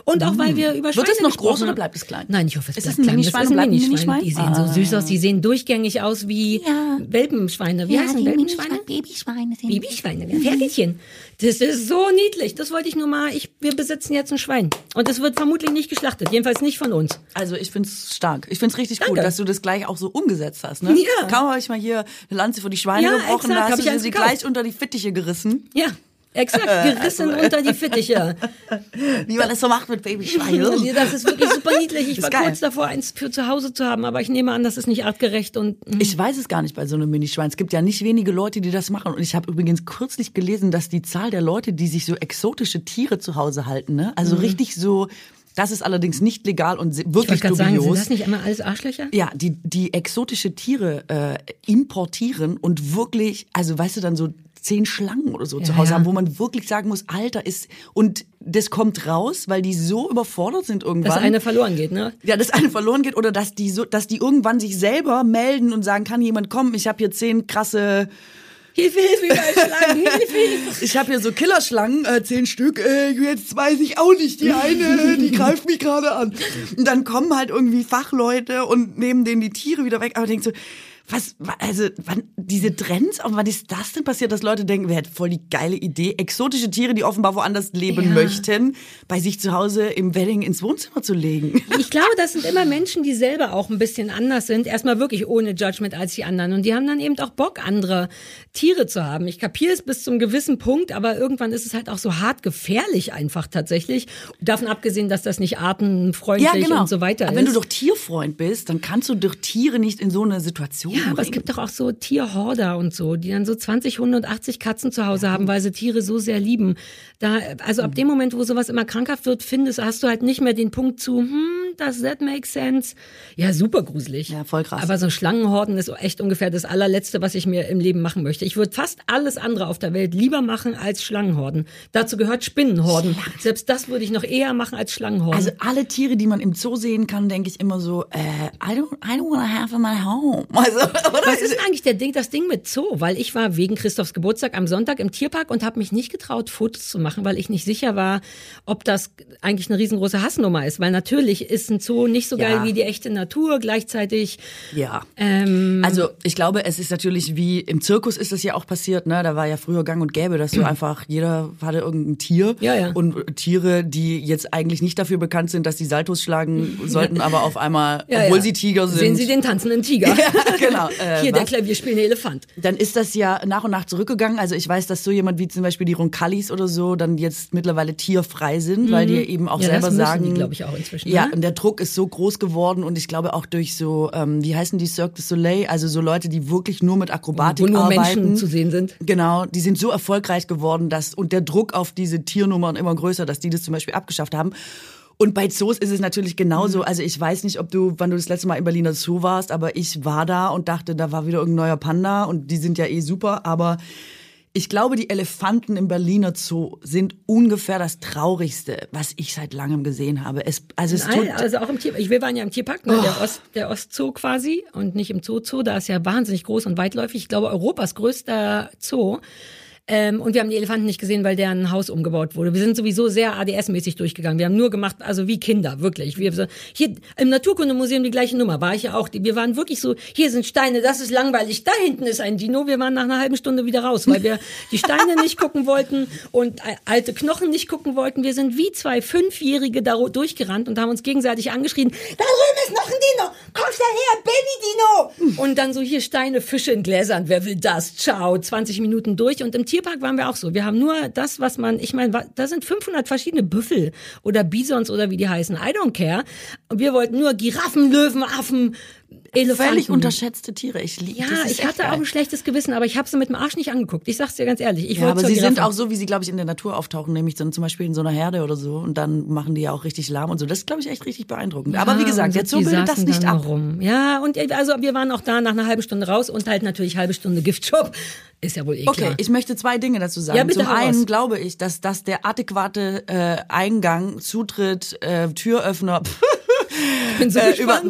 Und auch weil wir über Schweine Hm. Wird es noch groß oder bleibt es klein? Nein, ich hoffe, es Ist bleibt klein. Minischwein das ist ein Minischwein. Minischwein? Die sehen so süß aus. Die sehen durchgängig aus wie Ja. Welpenschweine. Wie ja, heißen die Welpenschweine? Babyschweine sind. Babyschweine, Pferdchen. Das ist so niedlich. Das wollte ich nur mal. Ich, wir besitzen jetzt ein Schwein. Und es wird vermutlich nicht geschlachtet. Jedenfalls nicht von uns. Also ich find's stark. Ich find's richtig Danke. gut, dass du das gleich auch so umgesetzt hast. Ne? Ja. Kaum habe ich mal hier eine Lanze für die Schweine Ja, gebrochen, exakt, da hab hast ich du sie gleich unter die Fittiche gerissen. Ja, exakt. Gerissen unter die Fittiche. Wie man das so macht mit Babyschweinen. Also, Das ist wirklich super niedlich. Ich Ist war geil. kurz davor, eins für zu Hause zu haben, aber ich nehme an, das ist nicht artgerecht und mm. Ich weiß es gar nicht bei so einem Minischwein. Es gibt ja nicht wenige Leute, die das machen. Und ich habe übrigens kürzlich gelesen, dass die Zahl der Leute, die sich so exotische Tiere zu Hause halten, ne? also richtig so, das ist allerdings nicht legal und Mhm. ich wirklich wollte gerade sagen, sind dubios. das nicht immer alles Arschlöcher? Ja, die, die exotische Tiere äh, importieren und wirklich, also weißt du, dann so zehn Schlangen oder so zu Hause ja. haben, wo man wirklich sagen muss, Alter, ist, und das kommt raus, weil die so überfordert sind irgendwann. Dass eine verloren geht, ne? ja, dass eine verloren geht oder dass die so, dass die irgendwann sich selber melden und sagen, kann jemand kommen? Ich habe hier zehn krasse, Hilfe, Hilfe, überall Schlangen, Hilfe, Hilfe. ich habe hier so Killerschlangen, äh, zehn Stück. Äh, jetzt weiß ich auch nicht, die eine, die greift mich gerade an. Und dann kommen halt irgendwie Fachleute und nehmen denen die Tiere wieder weg. Aber denkst so, was, wa- also, wann, diese Trends, aber wann ist das denn passiert, dass Leute denken, wer hat voll die geile Idee, exotische Tiere, die offenbar woanders leben Ja. möchten, bei sich zu Hause im Wedding ins Wohnzimmer zu legen? Ich glaube, das sind immer Menschen, die selber auch ein bisschen anders sind. Erstmal wirklich ohne Judgment als die anderen. Und die haben dann eben auch Bock, andere Tiere zu haben. Ich kapiere es bis zum gewissen Punkt, aber irgendwann ist es halt auch so hart gefährlich einfach tatsächlich. Davon abgesehen, dass das nicht artenfreundlich und so weiter genau. Aber ist. wenn du doch Tierfreund bist, dann kannst du doch Tiere nicht in so eine Situation ja, aber es gibt doch auch so Tierhorder und so, die dann so 20 Hunde und 80 Katzen zu Hause haben, weil sie Tiere so sehr lieben. Da, also ab dem Moment, wo sowas immer krankhaft wird, findest, hast du halt nicht mehr den Punkt zu, hm, does that make sense? Ja, super gruselig. Ja, voll krass. Aber so Schlangenhorden ist echt ungefähr das allerletzte, was ich mir im Leben machen möchte. Ich würde fast alles andere auf der Welt lieber machen als Schlangenhorden. Dazu gehört Spinnenhorden. Selbst das würde ich noch eher machen als Schlangenhorden. Also alle Tiere, die man im Zoo sehen kann, denke ich immer so, äh, I don't, I don't wanna have in my home. Also? Was ist denn eigentlich der Ding, das Ding mit Zoo? Weil ich war wegen Christophs Geburtstag am Sonntag im Tierpark und habe mich nicht getraut, Fotos zu machen, weil ich nicht sicher war, ob das eigentlich eine riesengroße Hassnummer ist. Weil natürlich ist ein Zoo nicht so geil Ja. wie die echte Natur. Gleichzeitig, Ja. ähm, Also ich glaube, es ist natürlich wie im Zirkus ist das ja auch passiert, ne? Da war ja früher gang und gäbe, dass du einfach, jeder hatte irgendein Tier Ja, ja. und Tiere, die jetzt eigentlich nicht dafür bekannt sind, dass sie Saltos schlagen sollten, aber auf einmal, obwohl sie Tiger sind. Sehen Sie den tanzenden Tiger? Ja, genau. Äh, Hier der was? klavierspielende Elefant. dann ist das ja nach und nach zurückgegangen. Also ich weiß, dass so jemand wie zum Beispiel die Roncalis oder so dann jetzt mittlerweile tierfrei sind, weil die eben auch Mhm. Ja, das selber müssen sagen. die, ich, auch inzwischen, Ja, ne? und der Druck ist so groß geworden und ich glaube auch durch so, ähm, wie heißen die Cirque du Soleil, also so Leute, die wirklich nur mit Akrobatik Wo nur arbeiten. Menschen zu sehen sind. Genau, die sind so erfolgreich geworden, dass und der Druck auf diese Tiernummern immer größer, dass die das zum Beispiel abgeschafft haben. Und bei Zoos ist es natürlich genauso. Mhm. Also ich weiß nicht, ob du, wann du das letzte Mal im Berliner Zoo warst, aber ich war da und dachte, da war wieder irgendein neuer Panda und die sind ja eh super. Aber ich glaube, die Elefanten im Berliner Zoo sind ungefähr das Traurigste, was ich seit langem gesehen habe. Es, also es tut, Nein, also auch im Tier, ich, wir waren ja im Tierpark, ne, der, Ost, der Ostzoo quasi und nicht im Zoo-Zoo, da ist ja wahnsinnig groß und weitläufig. Ich glaube, Europas größter Zoo. Ähm, und wir haben die Elefanten nicht gesehen, weil deren Haus umgebaut wurde. Wir sind sowieso sehr ADS-mäßig durchgegangen. Wir haben nur gemacht, also wie Kinder, wirklich. Wir, so, hier im Naturkundemuseum die gleiche Nummer, war ich ja auch. Wir waren wirklich so, hier sind Steine, das ist langweilig, da hinten ist ein Dino. Wir waren nach einer halben Stunde wieder raus, weil wir die Steine nicht gucken wollten und äh, alte Knochen nicht gucken wollten. Wir sind wie zwei Fünfjährige da durchgerannt und haben uns gegenseitig angeschrien, da drüben ist noch ein Dino, komm schnell her, Baby-Dino. Und dann so hier Steine, Fische in Gläsern, wer will das? Ciao, 20 Minuten durch. Und im Tierpark waren wir auch so. Wir haben nur das, was man, ich meine, da sind 500 verschiedene Büffel oder Bisons oder wie die heißen. I don't care. Und wir wollten nur Giraffen, Löwen, Affen, Elefanten. völlig unterschätzte Tiere. Ich liebe Ja, das ich hatte geil. auch ein schlechtes Gewissen, aber ich habe sie mit dem Arsch nicht angeguckt. Ich sag's dir ganz ehrlich. Ich Ja, aber sie sind Giraffe. auch so, wie sie, glaube ich, in der Natur auftauchen, nämlich dann zum Beispiel in so einer Herde oder so. Und dann machen die ja auch richtig Lärm und so. Das ist, glaube ich, echt richtig beeindruckend. aber wie Ja, gesagt, Zoo die bildet das nicht ab. Rum. Ja, und äh, also wir waren auch da nach einer halben Stunde raus und halt natürlich halbe Stunde Giftshop. Ist ja wohl eh Okay, klar. ich möchte zwei Dinge dazu sagen. Ja, bitte Zum einen raus. glaube ich, dass das der adäquate äh, Eingang, Zutritt, äh, Türöffner Ich bin so äh, über,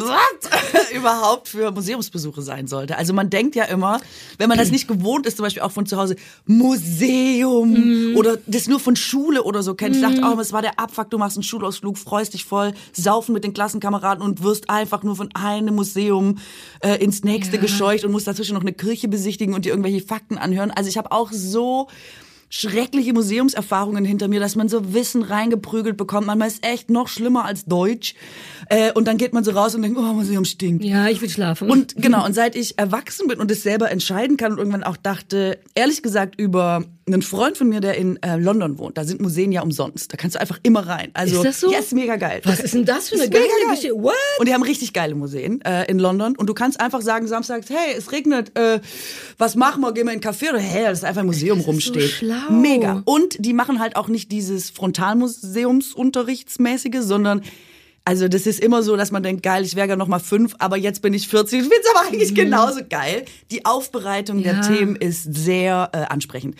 überhaupt für Museumsbesuche sein sollte. Also man denkt ja immer, wenn man das nicht gewohnt ist, zum Beispiel auch von zu Hause, Museum Mhm. oder das nur von Schule oder so kennt. Ich dachte, oh, es war der Abfuck, du machst einen Schulausflug, freust dich voll, saufen mit den Klassenkameraden und wirst einfach nur von einem Museum äh, ins nächste gescheucht und musst dazwischen noch eine Kirche besichtigen und dir irgendwelche Fakten anhören. Also ich habe auch so schreckliche Museumserfahrungen hinter mir, dass man so Wissen reingeprügelt bekommt. Manchmal ist echt noch schlimmer als Deutsch. Äh, und dann geht man so raus und denkt, oh, Museum stinkt. Ja, ich will schlafen. Und genau, und seit ich erwachsen bin und es selber entscheiden kann und irgendwann auch dachte, ehrlich gesagt, über einen Freund von mir, der in äh, London wohnt, da sind Museen ja umsonst. Da kannst du einfach immer rein. Also, Ist das so? Ja, ist mega geil. Was ist denn das für eine geile geil. Geschichte? What? Und die haben richtig geile Museen äh, in London. Und du kannst einfach sagen, samstags, hey, es regnet, äh, was machen wir? Gehen wir in einen Café? Oder hey, das ist einfach ein Museum Das ist so rumsteht. schlau. Mega. Und die machen halt auch nicht dieses Frontalmuseumsunterrichtsmäßige, sondern also das ist immer so, dass man denkt, geil, ich wäre ja noch mal fünf, aber jetzt bin ich 40. Ich find's aber eigentlich genauso geil. Die Aufbereitung der Mhm. Ja. Themen ist sehr äh, ansprechend.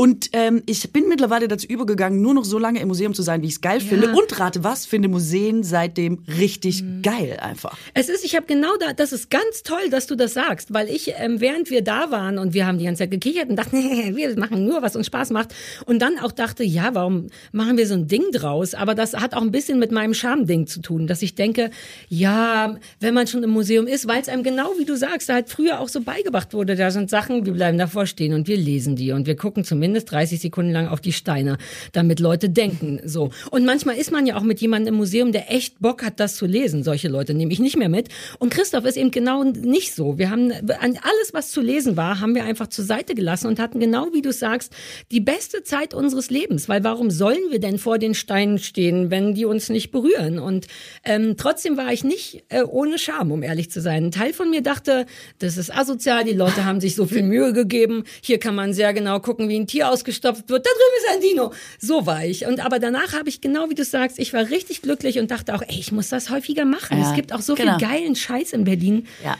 Und ähm, ich bin mittlerweile dazu übergegangen, nur noch so lange im Museum zu sein, wie ich es geil finde. Und rate was, finde Museen seitdem richtig Mhm. geil einfach. Es ist, ich habe genau da, das ist ganz toll, dass du das sagst, weil ich, ähm, während wir da waren und wir haben die ganze Zeit gekichert und dachten, nee, wir machen nur, was uns Spaß macht und dann auch dachte, ja, warum machen wir so ein Ding draus? Aber das hat auch ein bisschen mit meinem Charme-Ding zu tun, dass ich denke, ja, wenn man schon im Museum ist, weil es einem genau wie du sagst, da halt früher auch so beigebracht wurde, da sind Sachen, wir bleiben davor stehen und wir lesen die und wir gucken zumindest 30 Sekunden lang auf die Steine, damit Leute denken, so. Und manchmal ist man ja auch mit jemandem im Museum, der echt Bock hat, das zu lesen. Solche Leute nehme ich nicht mehr mit. Und Christoph ist eben genau nicht so. Wir haben an alles, was zu lesen war, haben wir einfach zur Seite gelassen und hatten genau, wie du sagst, die beste Zeit unseres Lebens. Weil warum sollen wir denn vor den Steinen stehen, wenn die uns nicht berühren? Und ähm, trotzdem war ich nicht äh, ohne Scham, um ehrlich zu sein. Ein Teil von mir dachte, das ist asozial, die Leute haben sich so viel Mühe gegeben. Hier kann man sehr genau gucken, wie ein Tier ausgestopft wird. Da drüben ist ein Dino. So war ich. Und aber danach habe ich genau wie du sagst, ich war richtig glücklich und dachte auch, ey, ich muss das häufiger machen. Ja, es gibt auch so genau. viel geilen Scheiß in Berlin. Ja.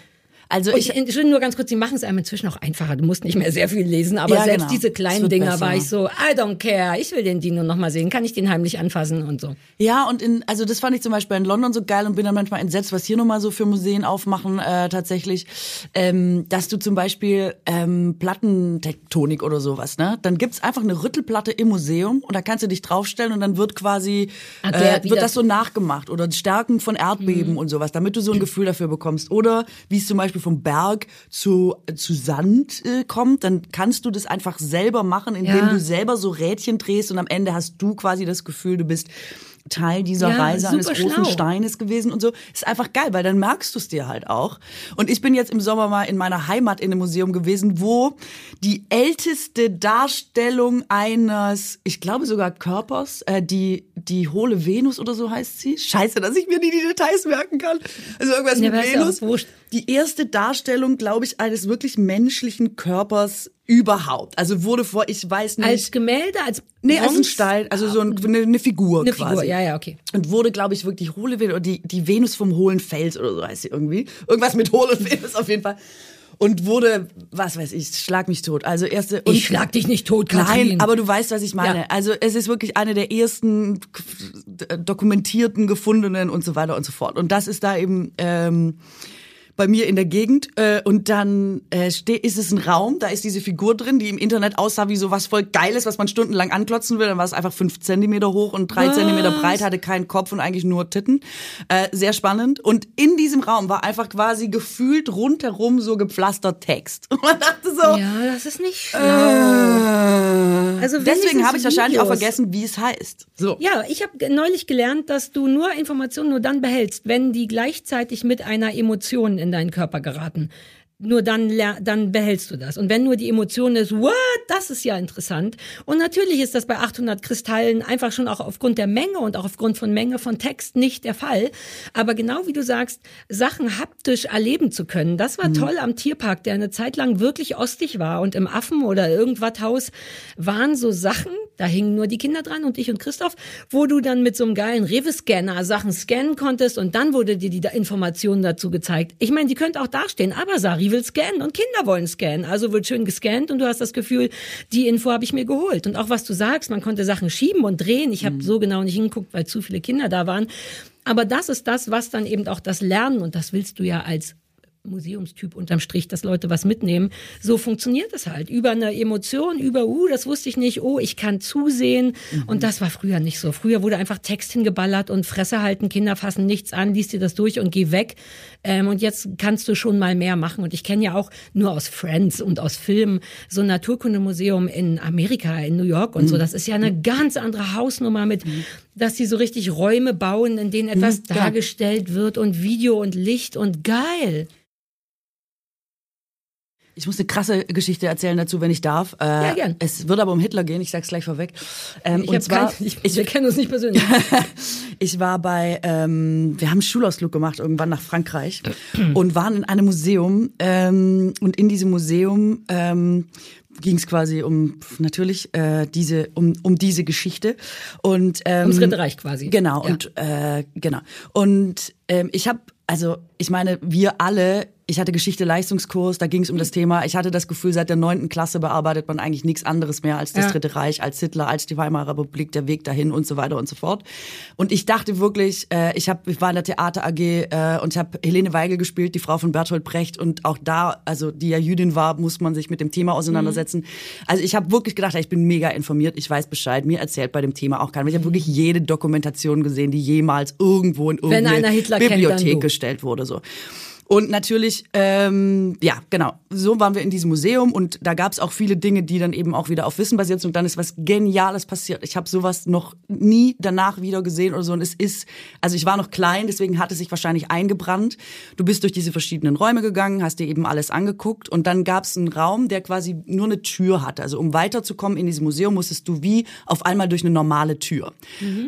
Also ich, Entschuldigung, nur ganz kurz, sie machen es einem inzwischen auch einfacher. Du musst nicht mehr sehr viel lesen, aber Ja, selbst genau. diese Es kleinen Dinger besser. war ich so, I don't care, ich will den Dino noch mal sehen, kann ich den heimlich anfassen und so. Ja, und in, also das fand ich zum Beispiel in London so geil und bin dann manchmal entsetzt, was hier nochmal so für Museen aufmachen, äh, tatsächlich, ähm, dass du zum Beispiel ähm, Plattentektonik oder sowas, ne? Dann gibt's einfach eine Rüttelplatte im Museum und da kannst du dich draufstellen und dann wird quasi, Erklärt, äh, wird das- so nachgemacht oder Stärken von Erdbeben und sowas, damit du so ein Gefühl dafür bekommst. Oder wie es zum Beispiel vom Berg zu, zu Sand äh, kommt, dann kannst du das einfach selber machen, indem Ja. du selber so Rädchen drehst und am Ende hast du quasi das Gefühl, du bist Teil dieser Ja, Reise eines großen schlau. Steines gewesen und so. Ist einfach geil, weil dann merkst du es dir halt auch. Und ich bin jetzt im Sommer mal in meiner Heimat in einem Museum gewesen, wo die älteste Darstellung eines, ich glaube sogar Körpers, äh, die die hohle Venus oder so heißt sie. Scheiße, dass ich mir nie die Details merken kann. Also irgendwas Ja, mit Venus. Die erste Darstellung, glaube ich, eines wirklich menschlichen Körpers überhaupt. Also wurde vor, ich weiß nicht. Als Gemälde, als Nee, als ein? Stein, also so ein, eine, eine Figur Eine quasi. Figur, ja, ja, okay. Und wurde, glaube ich, wirklich hohle Venus, oder die, die Venus vom hohlen Fels oder so heißt sie irgendwie. Irgendwas mit hohle Venus auf jeden Fall. Und wurde, was weiß ich, schlag mich tot. Also erste. Ich schlag dich nicht tot, Katrin. Nein, aber du weißt, was ich meine. Ja. Also es ist wirklich eine der ersten dokumentierten, gefundenen und so weiter und so fort. Und das ist da eben ähm, bei mir in der Gegend. Äh, und dann äh, ist es ein Raum, da ist diese Figur drin, die im Internet aussah wie so was voll Geiles, was man stundenlang anklotzen will. Dann war es einfach fünf Zentimeter hoch und drei Was? Zentimeter breit, hatte keinen Kopf und eigentlich nur Titten. Äh, sehr spannend. Und in diesem Raum war einfach quasi gefühlt rundherum so gepflastert Text. Und man dachte so, Ja, das ist nicht schlau. äh, Also Deswegen habe ich wahrscheinlich auch Videos. vergessen, wie es heißt. So. Ja, ich habe neulich gelernt, dass du nur Informationen nur dann behältst, wenn die gleichzeitig mit einer Emotion in deinen Körper geraten. Nur dann, dann behältst du das. Und wenn nur die Emotion ist, what, das ist ja interessant. Und natürlich ist das bei 800 Kristallen einfach schon auch aufgrund der Menge und auch aufgrund von Menge von Text nicht der Fall. Aber genau wie du sagst, Sachen haptisch erleben zu können, das war toll am Tierpark, der eine Zeit lang wirklich ostig war. Und im Affen- oder irgendwas Haus waren so Sachen, da hingen nur die Kinder dran und ich und Christoph, wo du dann mit so einem geilen Rewe-Scanner Sachen scannen konntest und dann wurde dir die Informationen dazu gezeigt. Ich meine, die könnte auch dastehen, aber Sari will scannen und Kinder wollen scannen. Also wird schön gescannt und du hast das Gefühl, die Info habe ich mir geholt. Und auch was du sagst, man konnte Sachen schieben und drehen. Ich habe so genau nicht hingeguckt, weil zu viele Kinder da waren. Aber das ist das, was dann eben auch das Lernen, und das willst du ja als Museumstyp unterm Strich, dass Leute was mitnehmen. So funktioniert es halt. Über eine Emotion, über, uh, das wusste ich nicht, oh, ich kann zusehen. Und das war früher nicht so. Früher wurde einfach Text hingeballert und Fresse halten, Kinder fassen nichts an, liest dir das durch und geh weg. Ähm, und jetzt kannst du schon mal mehr machen. Und ich kenne ja auch nur aus Friends und aus Filmen so ein Naturkundemuseum in Amerika, in New York und so. Das ist ja eine ganz andere Hausnummer mit, dass die so richtig Räume bauen, in denen etwas ja. dargestellt wird und Video und Licht und geil. Ich muss eine krasse Geschichte erzählen dazu, wenn ich darf. Äh, Ja, gern. Es wird aber um Hitler gehen, ich sag's gleich vorweg. Ähm, Ich, und zwar, kein, ich, wir kennen uns nicht persönlich. ich war bei, ähm, wir haben einen Schulausflug gemacht irgendwann nach Frankreich und waren in einem Museum ähm, und in diesem Museum ähm, ging es quasi um natürlich äh, diese um um diese Geschichte und ähm, Ums Dritte Reich quasi. Genau Ja. und äh, genau und ähm, ich habe also ich meine wir alle ich hatte Geschichte Leistungskurs, da ging es um das Thema. Ich hatte das Gefühl, seit der neunten Klasse bearbeitet man eigentlich nichts anderes mehr als das Ja. Dritte Reich, als Hitler, als die Weimarer Republik, der Weg dahin und so weiter und so fort. Und ich dachte wirklich, äh, ich, hab, ich war in der Theater AG äh, und ich habe Helene Weigel gespielt, die Frau von Bertolt Brecht. Und auch da, also die ja Jüdin war, muss man sich mit dem Thema auseinandersetzen. Also ich habe wirklich gedacht, ich bin mega informiert, ich weiß Bescheid, mir erzählt bei dem Thema auch keiner. Ich habe wirklich jede Dokumentation gesehen, die jemals irgendwo in irgendeine kennt, Bibliothek du. gestellt wurde. So. Und natürlich, ähm, ja, genau, so waren wir in diesem Museum und da gab es auch viele Dinge, die dann eben auch wieder auf Wissen basiert sind. Und dann ist was Geniales passiert. Ich habe sowas noch nie danach wieder gesehen oder so. Und es ist, also ich war noch klein, deswegen hat es sich wahrscheinlich eingebrannt. Du bist durch diese verschiedenen Räume gegangen, hast dir eben alles angeguckt und dann gab es einen Raum, der quasi nur eine Tür hatte. Also um weiterzukommen in diesem Museum, musstest du wie auf einmal durch eine normale Tür.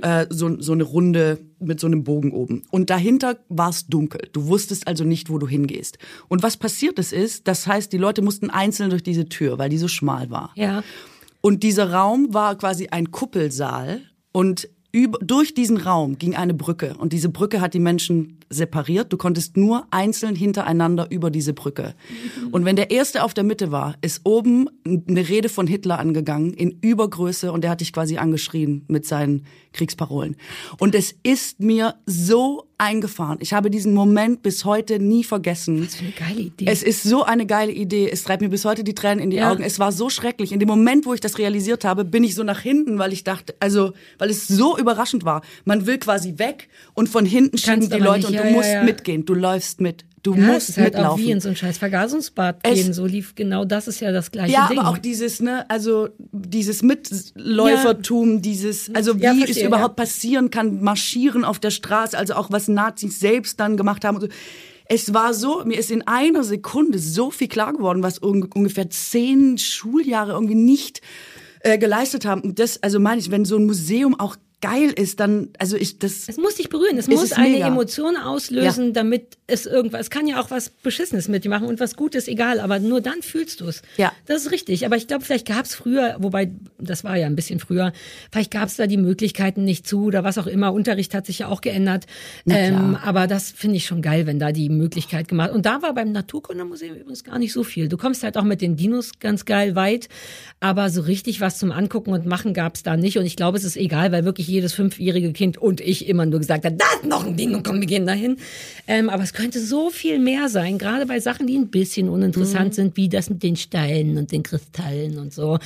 Äh, so, so eine runde mit so einem Bogen oben. Und dahinter war es dunkel. Du wusstest also nicht, wo du hingehst. Und was passiert ist, ist, das heißt, die Leute mussten einzeln durch diese Tür, weil die so schmal war. Ja. Und dieser Raum war quasi ein Kuppelsaal und über, durch diesen Raum ging eine Brücke und diese Brücke hat die Menschen separiert. Du konntest nur einzeln hintereinander über diese Brücke. Und wenn der erste auf der Mitte war, ist oben eine Rede von Hitler angegangen in Übergröße und der hat dich quasi angeschrien mit seinen Kriegsparolen. Und es ist mir so eingefahren. Ich habe diesen Moment bis heute nie vergessen. Was für eine geile Idee. Es ist so eine geile Idee. Es treibt mir bis heute die Tränen in die Ja. Augen. Es war so schrecklich. In dem Moment, wo ich das realisiert habe, bin ich so nach hinten, weil ich dachte, also, weil es so überraschend war. Man will quasi weg und von hinten schieben die Leute nicht. und Ja, du musst ja. mitgehen. Du läufst mit. Du ja, es musst ist halt auch mitlaufen. wie in so ein scheiß Vergasungsbad Es- gehen. So lief genau das ist ja das gleiche Ja, Ding. aber auch dieses, ne, also dieses Mitläufertum, dieses, also wie Ja, es verstehe, überhaupt ja. passieren kann, marschieren auf der Straße, also auch was Nazis selbst dann gemacht haben. Und so. Es war so, mir ist in einer Sekunde so viel klar geworden, was un ungefähr zehn Schuljahre irgendwie nicht äh, geleistet haben. Und das, also meine ich, wenn so ein Museum auch geil ist, dann, also ich, das, Es muss dich berühren, es Es muss ist eine. Emotion auslösen, damit es irgendwas, es kann ja auch was Beschissenes mit dir machen und was Gutes, egal, aber nur dann fühlst du es. Ja. Das ist richtig, aber ich glaube, vielleicht gab es früher, wobei, das war ja ein bisschen früher, vielleicht gab es da die Möglichkeiten nicht zu oder was auch immer, Unterricht hat sich ja auch geändert, ähm, aber das finde ich schon geil, wenn da die Möglichkeit gemacht und da war beim Naturkundemuseum übrigens gar nicht so viel. Du kommst halt auch mit den Dinos ganz geil weit, aber so richtig was zum Angucken und Machen gab es da nicht und ich glaube, es ist egal, weil wirklich jedes fünfjährige Kind und ich immer nur gesagt hat, da ist noch ein Ding und komm, wir gehen dahin. Ähm, aber es könnte so viel mehr sein, gerade bei Sachen, die ein bisschen uninteressant Mhm. sind, wie das mit den Steinen und den Kristallen und so.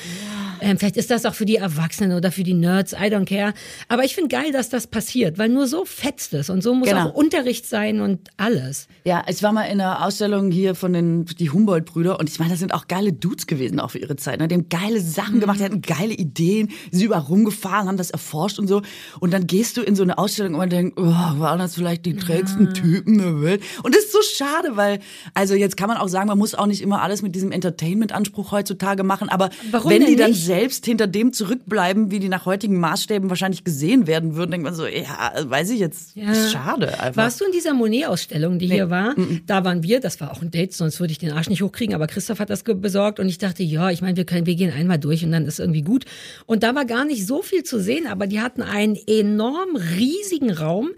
Ähm, vielleicht ist das auch für die Erwachsenen oder für die Nerds, I don't care. Aber ich finde geil, dass das passiert, weil nur so fetzt es und so muss Genau. auch Unterricht sein und alles. Ja, ich war mal in einer Ausstellung hier von den die Humboldt-Brüder und ich meine, das sind auch geile Dudes gewesen auch für ihre Zeit. Ne? Die haben geile Sachen gemacht, die hatten geile Ideen, die sind überall rumgefahren, haben das erforscht und so. Und dann gehst du in so eine Ausstellung und man denkt, oh, waren das vielleicht die trägsten Typen der Welt? Und das ist so schade, weil, also jetzt kann man auch sagen, man muss auch nicht immer alles mit diesem Entertainment-Anspruch heutzutage machen, aber Warum wenn die dann nicht? selbst hinter dem zurückbleiben, wie die nach heutigen Maßstäben wahrscheinlich gesehen werden würden, denkt man so, ja, weiß ich jetzt, Ja. ist schade einfach. Warst du in dieser Monet-Ausstellung, die hier war? Da waren wir, das war auch ein Date, sonst würde ich den Arsch nicht hochkriegen, aber Christoph hat das besorgt und ich dachte, ja, ich meine, wir können, wir gehen einmal durch und dann ist irgendwie gut. Und da war gar nicht so viel zu sehen, aber die hatten einen enorm riesigen Raum,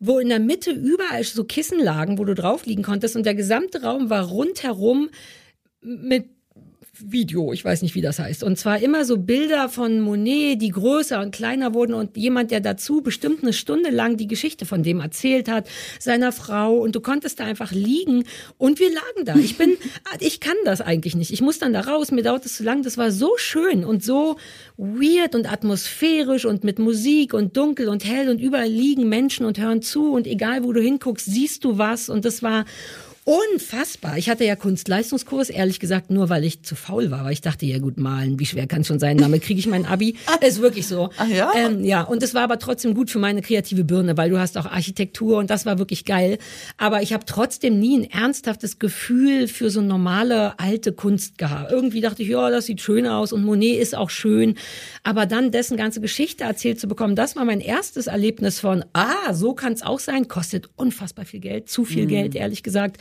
wo in der Mitte überall so Kissen lagen, wo du drauf liegen konntest. Und der gesamte Raum war rundherum mit Video, ich weiß nicht, wie das heißt. Und zwar immer so Bilder von Monet, die größer und kleiner wurden und jemand, der dazu bestimmt eine Stunde lang die Geschichte von dem erzählt hat, seiner Frau und du konntest da einfach liegen und wir lagen da. Ich bin, ich kann das eigentlich nicht. Ich muss dann da raus, mir dauert es zu lang. Das war so schön und so weird und atmosphärisch und mit Musik und dunkel und hell und überall liegen Menschen und hören zu und egal wo du hinguckst, siehst du was und das war Unfassbar. Ich hatte ja Kunstleistungskurs, ehrlich gesagt, nur weil ich zu faul war. Weil ich dachte, ja gut, malen, wie schwer kann schon sein? Damit kriege ich mein Abi. ist wirklich so. Ach ja? Ähm, ja, und es war aber trotzdem gut für meine kreative Birne, weil du hast auch Architektur und das war wirklich geil. Aber ich habe trotzdem nie ein ernsthaftes Gefühl für so normale alte Kunst gehabt. Irgendwie dachte ich, ja, das sieht schön aus und Monet ist auch schön. Aber dann dessen ganze Geschichte erzählt zu bekommen, das war mein erstes Erlebnis von, ah, so kann es auch sein, kostet unfassbar viel Geld, zu viel Geld, ehrlich gesagt.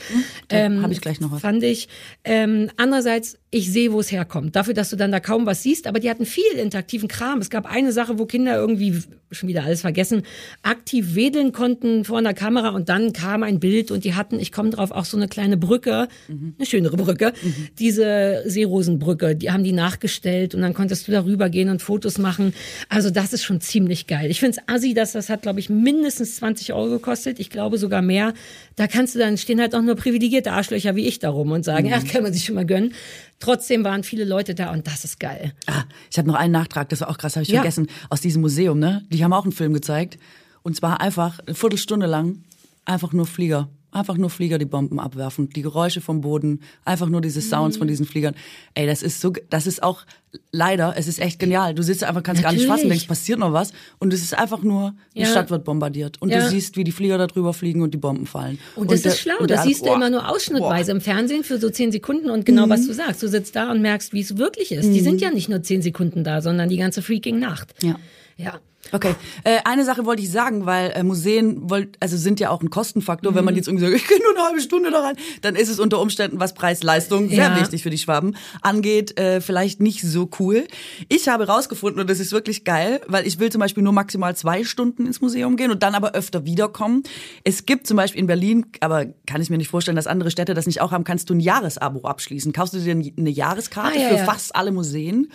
Ähm, hab ich gleich noch was. Fand ich. Ähm, andererseits, ich sehe, wo es herkommt. Dafür, dass du dann da kaum was siehst, aber die hatten viel interaktiven Kram. Es gab eine Sache, wo Kinder irgendwie, schon wieder alles vergessen, aktiv wedeln konnten vor einer Kamera und dann kam ein Bild und die hatten, ich komme drauf, auch so eine kleine Brücke, eine schönere Brücke, diese Seerosenbrücke, die haben die nachgestellt und dann konntest du darüber gehen und Fotos machen. Also das ist schon ziemlich geil. Ich finde es assi, dass das hat, glaube ich, mindestens 20 Euro gekostet. Ich glaube sogar mehr. Da kannst du dann, stehen halt auch nur privilegierte Arschlöcher wie ich darum und sagen, ja, kann man sich schon mal gönnen. Trotzdem waren viele Leute da und das ist geil. Ah, ich habe noch einen Nachtrag, das war auch krass, habe ich Ja. vergessen, aus diesem Museum, ne? Die haben auch einen Film gezeigt. Und zwar einfach eine Viertelstunde lang einfach nur Flieger. Einfach nur Flieger, die Bomben abwerfen, die Geräusche vom Boden, einfach nur diese Sounds Mhm. von diesen Fliegern. Ey, das ist so, das ist auch leider, es ist echt genial. Du sitzt einfach, kannst gar nicht Natürlich. fassen, denkst, passiert noch was. Und es ist einfach nur, die Ja. Stadt wird bombardiert. Und Ja. du siehst, wie die Flieger da drüber fliegen und die Bomben fallen. Und das der- ist schlau. und Das siehst du immer nur ausschnittweise im Fernsehen für so zehn Sekunden und genau was du sagst. Du sitzt da und merkst, wie es wirklich ist. Die sind ja nicht nur zehn Sekunden da, sondern die ganze freaking Nacht. Ja. Ja. Okay, äh, eine Sache wollte ich sagen, weil äh, Museen wollt, also sind ja auch ein Kostenfaktor. Wenn man jetzt irgendwie sagt, ich gehe nur eine halbe Stunde da rein, dann ist es unter Umständen, was Preis-Leistung, sehr Ja. wichtig für die Schwaben, angeht, äh, vielleicht nicht so cool. Ich habe rausgefunden, und das ist wirklich geil, weil ich will zum Beispiel nur maximal zwei Stunden ins Museum gehen und dann aber öfter wiederkommen. Es gibt zum Beispiel in Berlin, aber kann ich mir nicht vorstellen, dass andere Städte das nicht auch haben, kannst du ein Jahresabo abschließen. Kaufst du dir eine Jahreskarte Ah, ja, für ja. fast alle Museen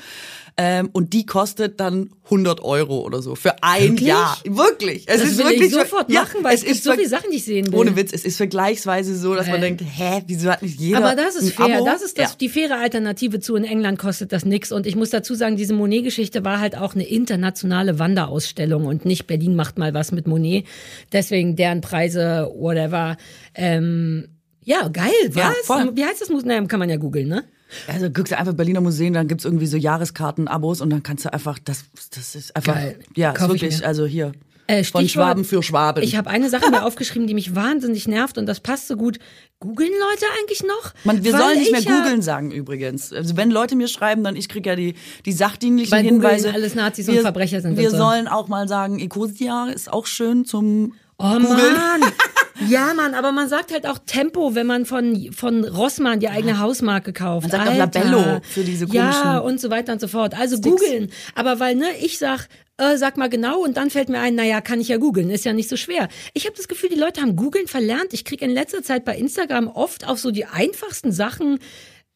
ähm, und die kostet dann 100 Euro oder so für ein Wirklich? Jahr. Wirklich. Es Das ist will wirklich ich sofort ja, machen, weil es gibt so viele Sachen, die ich sehen will. Ohne Witz, es ist vergleichsweise so, dass man Äh. denkt, hä, wieso hat nicht jeder Aber das ist fair. Abo? Das ist das, Ja. die faire Alternative zu. In England kostet das nix. Und ich muss dazu sagen, diese Monet-Geschichte war halt auch eine internationale Wanderausstellung und nicht Berlin macht mal was mit Monet. Deswegen deren Preise, whatever. Ähm, ja, geil, was? Ja. Wie heißt das Museum? Kann man ja googeln, ne? Also guckst du einfach Berliner Museen, dann gibt's irgendwie so Jahreskarten-Abos und dann kannst du einfach, das, das ist einfach, Geil. ja, ist wirklich, also hier, Äh, von Schwaben für Schwaben. Ich habe eine Sache mir aufgeschrieben, die mich wahnsinnig nervt und das passt so gut. Googeln Leute eigentlich noch? Man, wir Weil sollen nicht mehr ich ja- googeln sagen übrigens. Also wenn Leute mir schreiben, dann ich krieg ja die, die sachdienlichen Weil Googeln Hinweise. alles Nazis und wir, Verbrecher sind Wir und so. sollen auch mal sagen, Ecosia ist auch schön zum Oh Googeln. Mann. Ja, Mann, aber man sagt halt auch Tempo, wenn man von, von Rossmann die eigene Hausmarke kauft. Man sagt auch Alter. Labello für diese Ja, komischen und so weiter und so fort. Also googeln. Aber weil, ne, ich sag, äh, sag mal genau und dann fällt mir ein, naja, kann ich ja googeln, ist ja nicht so schwer. Ich habe das Gefühl, die Leute haben googeln verlernt. Ich krieg in letzter Zeit bei Instagram oft auf so die einfachsten Sachen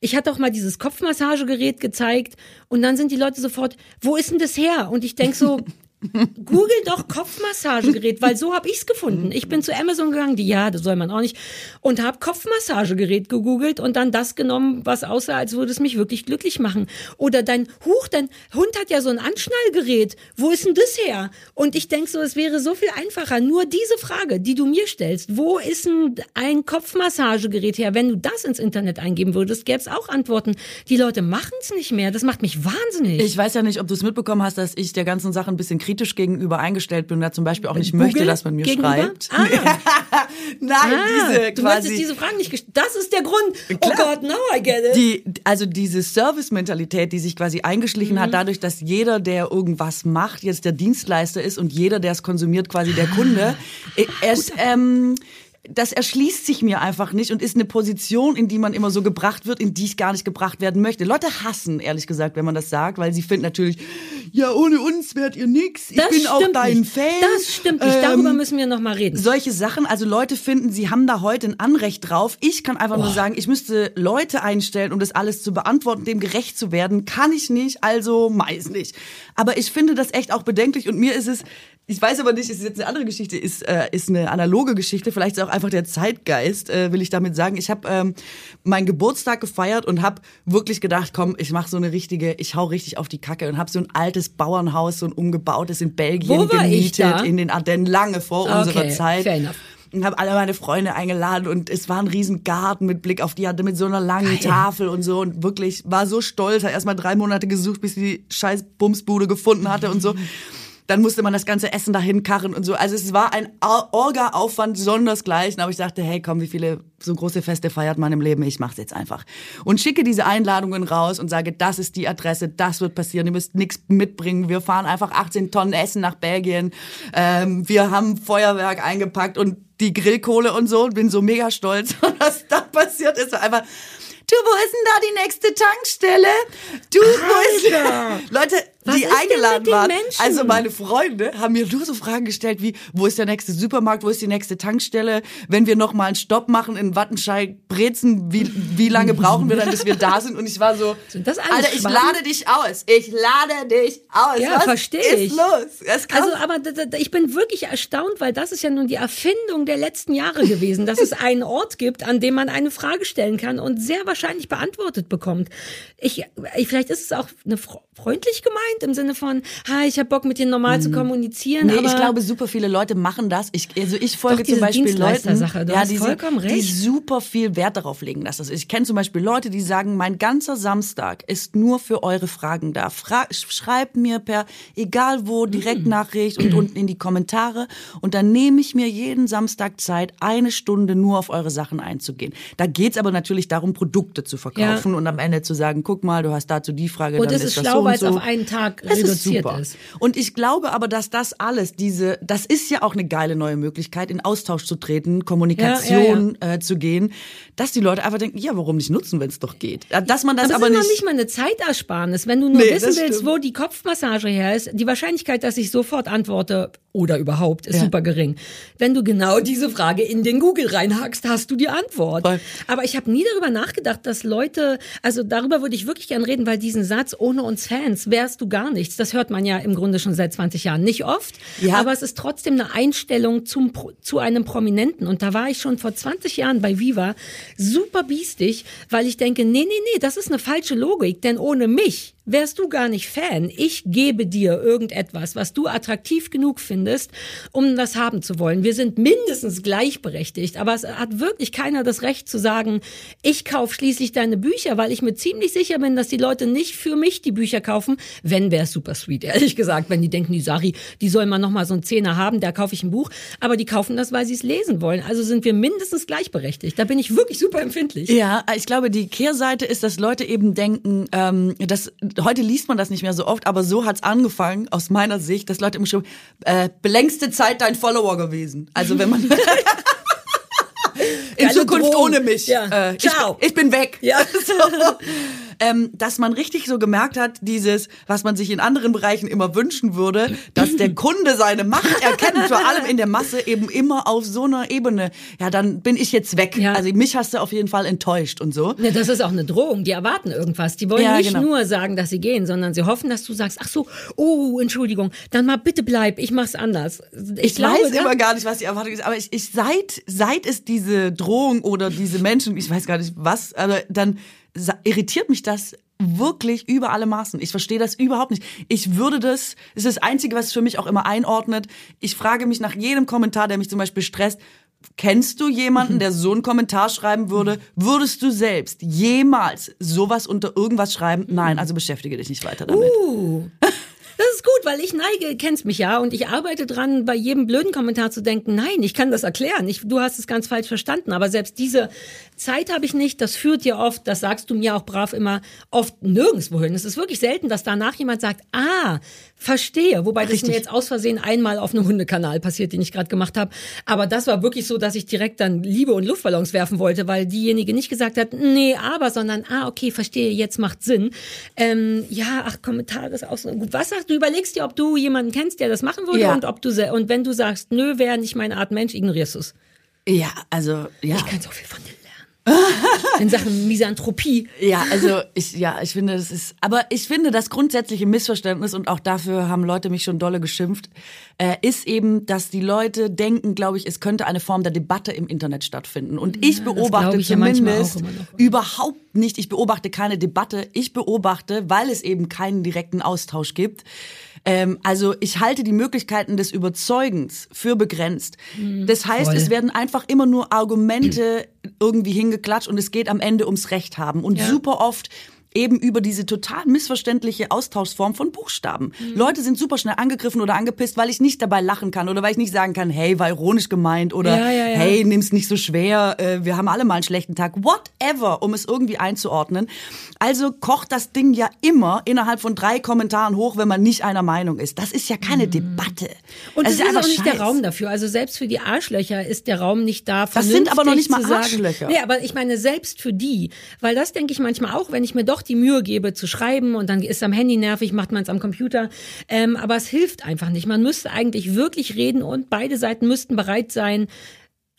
ich hatte auch mal dieses Kopfmassagegerät gezeigt und dann sind die Leute sofort, wo ist denn das her? Und ich denk so, Google doch Kopfmassagegerät, weil so habe ich's gefunden. Ich bin zu Amazon gegangen, die ja, das soll man auch nicht, und habe Kopfmassagegerät gegoogelt und dann das genommen, was aussah, als würde es mich wirklich glücklich machen. Oder dein Huch, dein Hund hat ja so ein Anschnallgerät. Wo ist denn das her? Und ich denk so, es wäre so viel einfacher. Nur diese Frage, die du mir stellst, wo ist denn ein Kopfmassagegerät her? Wenn du das ins Internet eingeben würdest, gäbe es auch Antworten. Die Leute machen's nicht mehr. Das macht mich wahnsinnig. Ich weiß ja nicht, ob du es mitbekommen hast, dass ich der ganzen Sache ein bisschen kritisch gegenüber eingestellt bin und da zum Beispiel auch nicht Google möchte, dass man mir gegenüber? schreibt. Ah. Nein, Ah, diese du quasi. möchtest diese Fragen nicht gestellt. Das ist der Grund. Oh Klar. Gott, now I get it. die, also diese Service-Mentalität, die sich quasi eingeschlichen Mhm. hat, dadurch, dass jeder, der irgendwas macht, jetzt der Dienstleister ist und jeder, der es konsumiert, quasi der Kunde. Ah, Es, ähm, das erschließt sich mir einfach nicht und ist eine Position, in die man immer so gebracht wird, in die ich gar nicht gebracht werden möchte. Leute hassen, ehrlich gesagt, wenn man das sagt, weil sie finden natürlich, ja, ohne uns wärt ihr nix. Ich das bin auch dein nicht. Fan. Das stimmt nicht. Darüber Ähm, müssen wir noch mal reden. solche Sachen, also Leute finden, sie haben da heute ein Anrecht drauf. Ich kann einfach nur sagen, ich müsste Leute einstellen, um das alles zu beantworten, dem gerecht zu werden. Kann ich nicht, also meist nicht. Aber ich finde das echt auch bedenklich und mir ist es, ich weiß aber nicht, es ist jetzt eine andere Geschichte, ist, äh, ist eine analoge Geschichte, vielleicht ist auch einfach der Zeitgeist, äh, will ich damit sagen. Ich habe ähm, meinen Geburtstag gefeiert und habe wirklich gedacht, komm, ich mache so eine richtige, ich hau richtig auf die Kacke und habe so ein altes Bauernhaus, so ein umgebautes in Belgien ich gemietet, in den Ardennen, lange vor Okay, unserer Zeit fair enough. und habe alle meine Freunde eingeladen und es war ein riesen Garten mit Blick auf die Hatte mit so einer langen Geil. Tafel und so und wirklich war so stolz, hat erst mal drei Monate gesucht, bis sie die scheiß Bumsbude gefunden hatte und so. Dann musste man das ganze Essen dahin karren und so. Also es war ein Or- Orga-Aufwand sondersgleichen, aber ich dachte, hey, komm, wie viele so große Feste feiert man im Leben? Ich mach's jetzt einfach. Und schicke diese Einladungen raus und sage, das ist die Adresse, das wird passieren, ihr müsst nichts mitbringen. Wir fahren einfach 18 Tonnen Essen nach Belgien. Ähm, wir haben Feuerwerk eingepackt und die Grillkohle und so. Bin so mega stolz. Und was da passiert ist, einfach... Du, wo ist denn da die nächste Tankstelle? Du, wo Alter! ist... Leute, Was die eingeladen waren. Menschen? Also meine Freunde haben mir nur so Fragen gestellt wie, wo ist der nächste Supermarkt, wo ist die nächste Tankstelle? Wenn wir noch mal einen Stopp machen in Wattenscheid, Brezen, wie, wie lange brauchen wir dann, bis wir da sind? Und ich war so, Alter, ich lade dich aus. Ich lade dich aus. Ja, Was versteh ist ich. los? Also, aber ich bin wirklich erstaunt, weil das ist ja nun die Erfindung der letzten Jahre gewesen, dass es einen Ort gibt, an dem man eine Frage stellen kann und sehr wahrscheinlich beantwortet bekommt. Ich, ich vielleicht ist es auch eine fre- freundlich gemeint im Sinne von, hi, ich habe Bock mit dir normal zu kommunizieren. Mhm. Nee, aber ich glaube, super viele Leute machen das. Ich, also ich folge zum Beispiel Leuten, hast die, die super viel Wert darauf legen, dass das ist. Ich kenne zum Beispiel Leute, die sagen, mein ganzer Samstag ist nur für eure Fragen da. Fra schreibt mir per, egal wo, Mm. Direktnachricht und unten in die Kommentare. Und dann nehme ich mir jeden Samstag Zeit, eine Stunde nur auf eure Sachen einzugehen. Da geht's aber natürlich darum, Produkte zu verkaufen und am Ende zu sagen, guck mal, du hast dazu die Frage, und dann das ist ist das schlau, so und so. auf einen Tag stark Das ist reduziert super. ist. Und ich glaube aber, dass das alles, diese, das ist ja auch eine geile neue Möglichkeit, in Austausch zu treten, Kommunikation Äh, zu gehen, dass die Leute einfach denken, ja, warum nicht nutzen, wenn es doch geht. Dass man das Aber, aber, es ist nicht. nicht mal eine Zeitersparnis. Wenn du nur Nee, wissen das willst, stimmt. wo die Kopfmassage her ist, die Wahrscheinlichkeit, dass ich sofort antworte oder überhaupt, ist Ja. super gering. Wenn du genau diese Frage in den Google reinhackst, hast du die Antwort. Voll. Aber ich habe nie darüber nachgedacht, dass Leute, also darüber würde ich wirklich gern reden, weil diesen Satz, ohne uns Fans wärst du gar nichts, das hört man ja im Grunde schon seit 20 Jahren. Nicht oft, Ja. aber es ist trotzdem eine Einstellung zum, zu einem Prominenten. Und da war ich schon vor 20 Jahren bei Viva super biestig, weil ich denke, nee, nee, nee, das ist eine falsche Logik, denn ohne mich wärst du gar nicht Fan. Ich gebe dir irgendetwas, was du attraktiv genug findest, um das haben zu wollen. Wir sind mindestens gleichberechtigt, aber es hat wirklich keiner das Recht zu sagen, ich kaufe schließlich deine Bücher, weil ich mir ziemlich sicher bin, dass die Leute nicht für mich die Bücher kaufen. Wenn, wäre super sweet, ehrlich gesagt, wenn die denken, die Sari, die soll mal noch mal so einen Zehner haben, da kaufe ich ein Buch. Aber die kaufen das, weil sie es lesen wollen. Also sind wir mindestens gleichberechtigt. Da bin ich wirklich super empfindlich. Ja, ich glaube, die Kehrseite ist, dass Leute eben denken, ähm, dass heute liest man das nicht mehr so oft, aber so hat's angefangen aus meiner Sicht, dass Leute immer schon äh, längste Zeit dein Follower gewesen. Also wenn man in Zukunft Drohung. ohne mich. Ja. Äh, Ciao. Ich, ich bin weg. Ja. So. Ähm, dass man richtig so gemerkt hat, dieses, was man sich in anderen Bereichen immer wünschen würde, dass der Kunde seine Macht erkennt, vor allem in der Masse eben immer auf so einer Ebene. Ja, dann bin ich jetzt weg. Ja. Also mich hast du auf jeden Fall enttäuscht und so. Ne, das ist auch eine Drohung. Die erwarten irgendwas. Die wollen Ja, nicht genau. nur sagen, dass sie gehen, sondern sie hoffen, dass du sagst, ach so, oh, Entschuldigung, dann mal bitte bleib, ich mach's anders. Ich, Ich glaube, weiß da- immer gar nicht, was die Erwartung ist, aber ich, ich seit seit es diese Drohung oder diese Menschen, ich weiß gar nicht was, aber dann irritiert mich das wirklich über alle Maßen. Ich verstehe das überhaupt nicht. Ich würde das, das ist das Einzige, was es für mich auch immer einordnet. Ich frage mich nach jedem Kommentar, der mich zum Beispiel stresst, kennst du jemanden, der so einen Kommentar schreiben würde? Würdest du selbst jemals sowas unter irgendwas schreiben? Nein, also beschäftige dich nicht weiter damit. Uh, das ist gut, weil ich neige, kennst mich ja, und ich arbeite dran, bei jedem blöden Kommentar zu denken, nein, ich kann das erklären. Ich, du hast es ganz falsch verstanden. Aber selbst diese Zeit habe ich nicht. Das führt ja oft, das sagst du mir auch brav immer, oft nirgendwo hin. Es ist wirklich selten, dass danach jemand sagt, ah, verstehe. Wobei das Richtig. mir jetzt aus Versehen einmal auf einem Hundekanal passiert, den ich gerade gemacht habe. Aber das war wirklich so, dass ich direkt dann Liebe und Luftballons werfen wollte, weil diejenige nicht gesagt hat, nee, aber, sondern, ah, okay, verstehe, jetzt macht Sinn. Ähm, ja, ach, Kommentare ist auch so gut. Was sagst du? Überlegst dir, ob du jemanden kennst, der das machen würde Ja. und ob du, und wenn du sagst, nö, wäre nicht meine Art Mensch, ignorierst du es. Ja, also ja. Ich kann so viel von dir. In Sachen Misanthropie. Ja, also ich, ja, ich finde, das ist, aber ich finde, das grundsätzliche Missverständnis und auch dafür haben Leute mich schon dolle geschimpft, äh, ist eben, dass die Leute denken, glaube ich, es könnte eine Form der Debatte im Internet stattfinden. Und ich glaub beobachte ich ja zumindest noch. überhaupt nicht, ich beobachte keine Debatte, ich beobachte, weil es eben keinen direkten Austausch gibt. Ähm, also ich halte die Möglichkeiten des Überzeugens für begrenzt. Das heißt, voll. es werden einfach immer nur Argumente irgendwie hingeklatscht und es geht am Ende ums Recht haben. Und Ja. super oft eben über diese total missverständliche Austauschform von Buchstaben. Mhm. Leute sind super schnell angegriffen oder angepisst, weil ich nicht dabei lachen kann oder weil ich nicht sagen kann, hey, war ironisch gemeint oder Ja, ja, ja. hey, nimm's nicht so schwer, äh, wir haben alle mal einen schlechten Tag, whatever, um es irgendwie einzuordnen. Also kocht das Ding ja immer innerhalb von drei Kommentaren hoch, wenn man nicht einer Meinung ist. Das ist ja keine Debatte. Mhm. Und Das es ist einfach auch nicht der Scheiß. Raum dafür. Also selbst für die Arschlöcher ist der Raum nicht da. Das sind aber noch nicht mal. Arschlöcher. Nee, aber ich meine selbst für die, weil das denke ich manchmal auch, wenn ich mir doch die Mühe gebe zu schreiben und dann ist am Handy nervig, macht man es am Computer. Ähm, aber es hilft einfach nicht. Man müsste eigentlich wirklich reden und beide Seiten müssten bereit sein,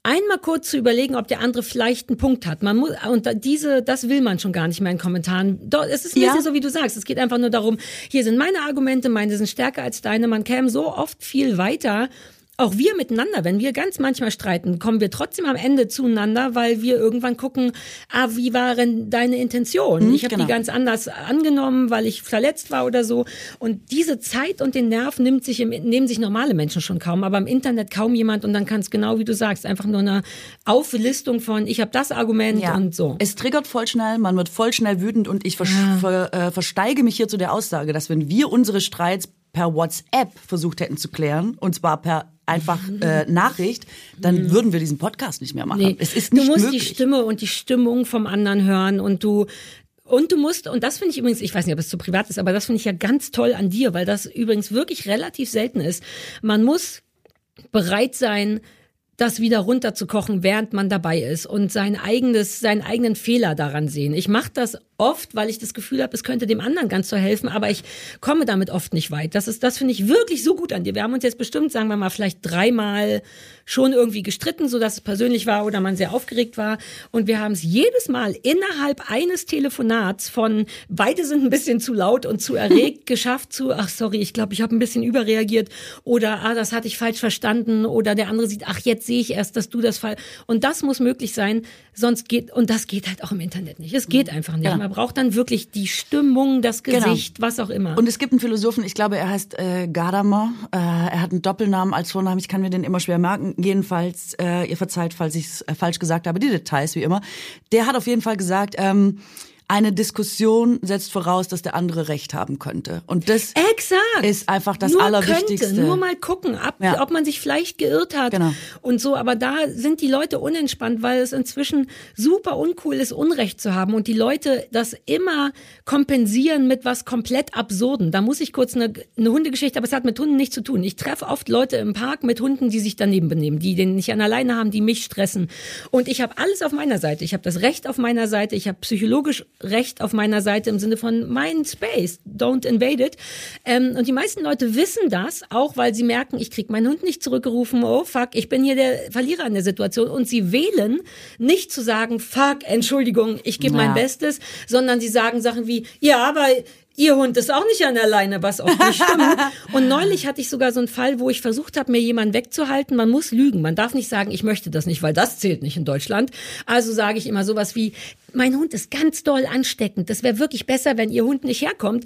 einmal kurz zu überlegen, ob der andere vielleicht einen Punkt hat. Man muss und diese, das will man schon gar nicht mehr in Kommentaren. Doch, es ist ein Ja. bisschen so, wie du sagst. Es geht einfach nur darum, hier sind meine Argumente, meine sind stärker als deine. Man käme so oft viel weiter. Auch wir miteinander, wenn wir ganz manchmal streiten, kommen wir trotzdem am Ende zueinander, weil wir irgendwann gucken, ah, wie waren deine Intentionen? ich habe genau. die ganz anders angenommen, weil ich verletzt war oder so. Und diese Zeit und den Nerv nimmt sich im, nehmen sich normale Menschen schon kaum, aber im Internet kaum jemand und dann kann es genau wie du sagst, einfach nur eine Auflistung von, ich habe das Argument und so. Es triggert voll schnell, man wird voll schnell wütend und ich vers ver äh, versteige mich hier zu der Aussage, dass wenn wir unsere Streits per WhatsApp versucht hätten zu klären, und zwar per einfach äh, Nachricht, dann würden wir diesen Podcast nicht mehr machen. Mhm. Nee, Es ist du nicht musst möglich. die Stimme und die Stimmung vom anderen hören und du Und du musst, und das finde ich übrigens, ich weiß nicht, ob es zu privat ist, aber das finde ich ja ganz toll an dir, weil das übrigens wirklich relativ selten ist. Man muss bereit sein, das wieder runterzukochen, während man dabei ist und sein eigenes, seinen eigenen Fehler daran sehen. Ich mache das oft, weil ich das Gefühl habe, es könnte dem anderen ganz so helfen, aber ich komme damit oft nicht weit. Das ist, das finde ich wirklich so gut an dir. Wir haben uns jetzt bestimmt, sagen wir mal, vielleicht dreimal schon irgendwie gestritten, so dass es persönlich war oder man sehr aufgeregt war. Und wir haben es jedes Mal innerhalb eines Telefonats von beide sind ein bisschen zu laut und zu erregt geschafft zu, ach sorry, ich glaube, ich habe ein bisschen überreagiert oder ah, das hatte ich falsch verstanden oder der andere sieht, ach jetzt sehe ich erst, dass du das fall. Und das muss möglich sein, sonst geht und das geht halt auch im Internet nicht. Es geht einfach nicht. Ja. Man braucht dann wirklich die Stimmung, das genau. Gesicht, genau. was auch immer. Und es gibt einen Philosophen, ich glaube, er heißt äh, Gadamer. Äh, er hat einen Doppelnamen als Vornamen. Ich kann mir den immer schwer merken. Jedenfalls, äh, ihr verzeiht, falls ich es äh, falsch gesagt habe, die Details wie immer. Der hat auf jeden Fall gesagt, ähm, eine Diskussion setzt voraus, dass der andere Recht haben könnte. Und das Exakt. ist einfach das nur Allerwichtigste. Könnte, nur mal gucken, ab, ja. ob man sich vielleicht geirrt hat genau. und so. Aber da sind die Leute unentspannt, weil es inzwischen super uncool ist, Unrecht zu haben und die Leute das immer kompensieren mit was komplett Absurden. Da muss ich kurz eine, eine Hundegeschichte, aber es hat mit Hunden nichts zu tun. Ich treffe oft Leute im Park mit Hunden, die sich daneben benehmen, die den nicht an alleine haben, die mich stressen. Und ich habe alles auf meiner Seite. Ich habe das Recht auf meiner Seite. Ich habe psychologisch Recht auf meiner Seite im Sinne von mein Space, don't invade it. Ähm, und die meisten Leute wissen das, auch weil sie merken, ich krieg meinen Hund nicht zurückgerufen, oh fuck, ich bin hier der Verlierer in der Situation. Und sie wählen nicht zu sagen, fuck, Entschuldigung, ich gebe ja. mein Bestes, sondern sie sagen Sachen wie, ja, aber Ihr Hund ist auch nicht an der Leine, was auch nicht stimmt. Und neulich hatte ich sogar so einen Fall, wo ich versucht habe, mir jemanden wegzuhalten. Man muss lügen. Man darf nicht sagen, ich möchte das nicht, weil das zählt nicht in Deutschland. Also sage ich immer sowas wie, mein Hund ist ganz doll ansteckend. Das wäre wirklich besser, wenn Ihr Hund nicht herkommt.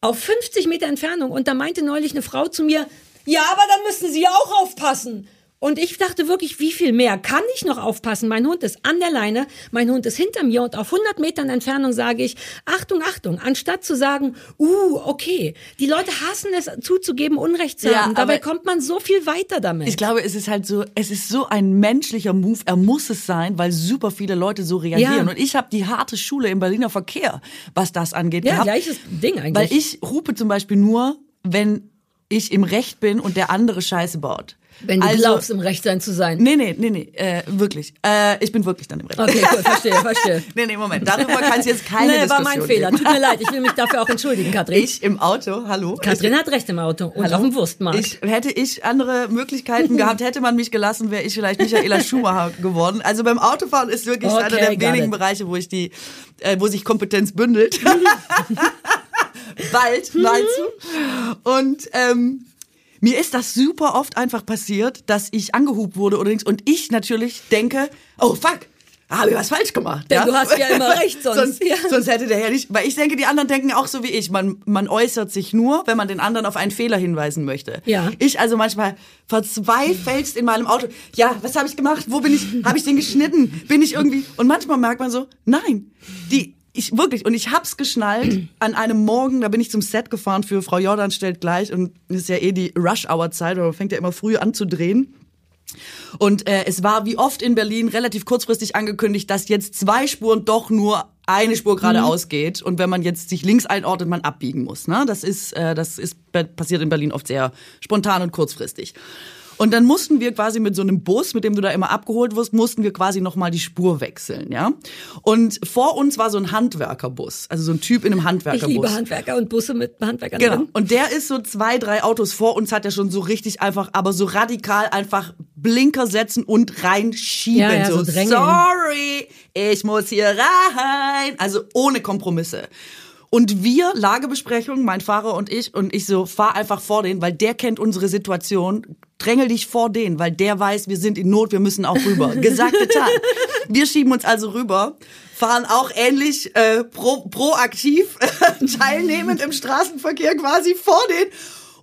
Auf 50 Meter Entfernung. Und da meinte neulich eine Frau zu mir, ja, aber dann müssen Sie auch aufpassen. Und ich dachte wirklich, wie viel mehr kann ich noch aufpassen? Mein Hund ist an der Leine, mein Hund ist hinter mir und auf 100 Metern Entfernung sage ich, Achtung, Achtung, anstatt zu sagen, uh, okay. Die Leute hassen es zuzugeben, Unrecht zu haben. Ja, Dabei kommt man so viel weiter damit. Ich glaube, es ist halt so, es ist so ein menschlicher Move. Er muss es sein, weil super viele Leute so reagieren. Ja. Und ich habe die harte Schule im Berliner Verkehr, was das angeht. Ja, gehabt, gleiches Ding eigentlich. Weil ich rufe zum Beispiel nur, wenn ich im Recht bin und der andere Scheiße baut. Wenn du also, glaubst, im Recht sein zu sein. Nee, nee, nee, nee, äh, wirklich. Äh, ich bin wirklich dann im Recht. Okay, cool, verstehe, verstehe. nee, nee, Moment, darüber kann es jetzt keine nee, Diskussion war mein Fehler. Tut mir leid, ich will mich dafür auch entschuldigen, Katrin. Ich im Auto, hallo. Katrin hat recht im Auto und hallo. auf dem Wurstmarkt. Ich, hätte ich andere Möglichkeiten gehabt, hätte man mich gelassen, wäre ich vielleicht Michaela Schumacher geworden. Also beim Autofahren ist wirklich okay, einer der wenigen it. Bereiche, wo ich die, äh, wo sich Kompetenz bündelt. Bald, meinst du? Und ähm, mir ist das super oft einfach passiert, dass ich angehubt wurde oder nichts und ich natürlich denke, oh fuck, habe ich was falsch gemacht. Denn ja? du hast ja immer recht sonst. sonst, ja. sonst hätte der Herr nicht, weil ich denke, die anderen denken auch so wie ich. Man, man äußert sich nur, wenn man den anderen auf einen Fehler hinweisen möchte. Ja. Ich also manchmal verzweifelst in meinem Auto. Ja, was habe ich gemacht? Wo bin ich? Habe ich den geschnitten? Bin ich irgendwie? Und manchmal merkt man so, nein, die ich wirklich, und ich hab's geschnallt an einem Morgen, da bin ich zum Set gefahren für Frau Jordan stellt gleich und ist ja eh die Rush-Hour-Zeit, oder fängt ja immer früh an zu drehen. Und äh, es war wie oft in Berlin relativ kurzfristig angekündigt, dass jetzt zwei Spuren doch nur eine Spur geradeaus mhm. geht und wenn man jetzt sich links einordnet, man abbiegen muss. Ne? Das ist, äh, das ist passiert in Berlin oft sehr spontan und kurzfristig. Und dann mussten wir quasi mit so einem Bus, mit dem du da immer abgeholt wirst, mussten wir quasi nochmal die Spur wechseln, ja. Und vor uns war so ein Handwerkerbus, also so ein Typ in einem Handwerkerbus. Ich liebe Handwerker und Busse mit Handwerkern genau. drin. Und der ist so zwei, drei Autos vor uns, hat er schon so richtig einfach, aber so radikal einfach Blinker setzen und reinschieben. Ja, ja, so, so sorry, ich muss hier rein. Also ohne Kompromisse. Und wir, Lagebesprechung, mein Fahrer und ich, und ich so, fahr einfach vor den, weil der kennt unsere Situation. Drängel dich vor den, weil der weiß, wir sind in Not, wir müssen auch rüber. Gesagt, getan. Wir schieben uns also rüber, fahren auch ähnlich äh, pro, proaktiv, teilnehmend im Straßenverkehr quasi vor den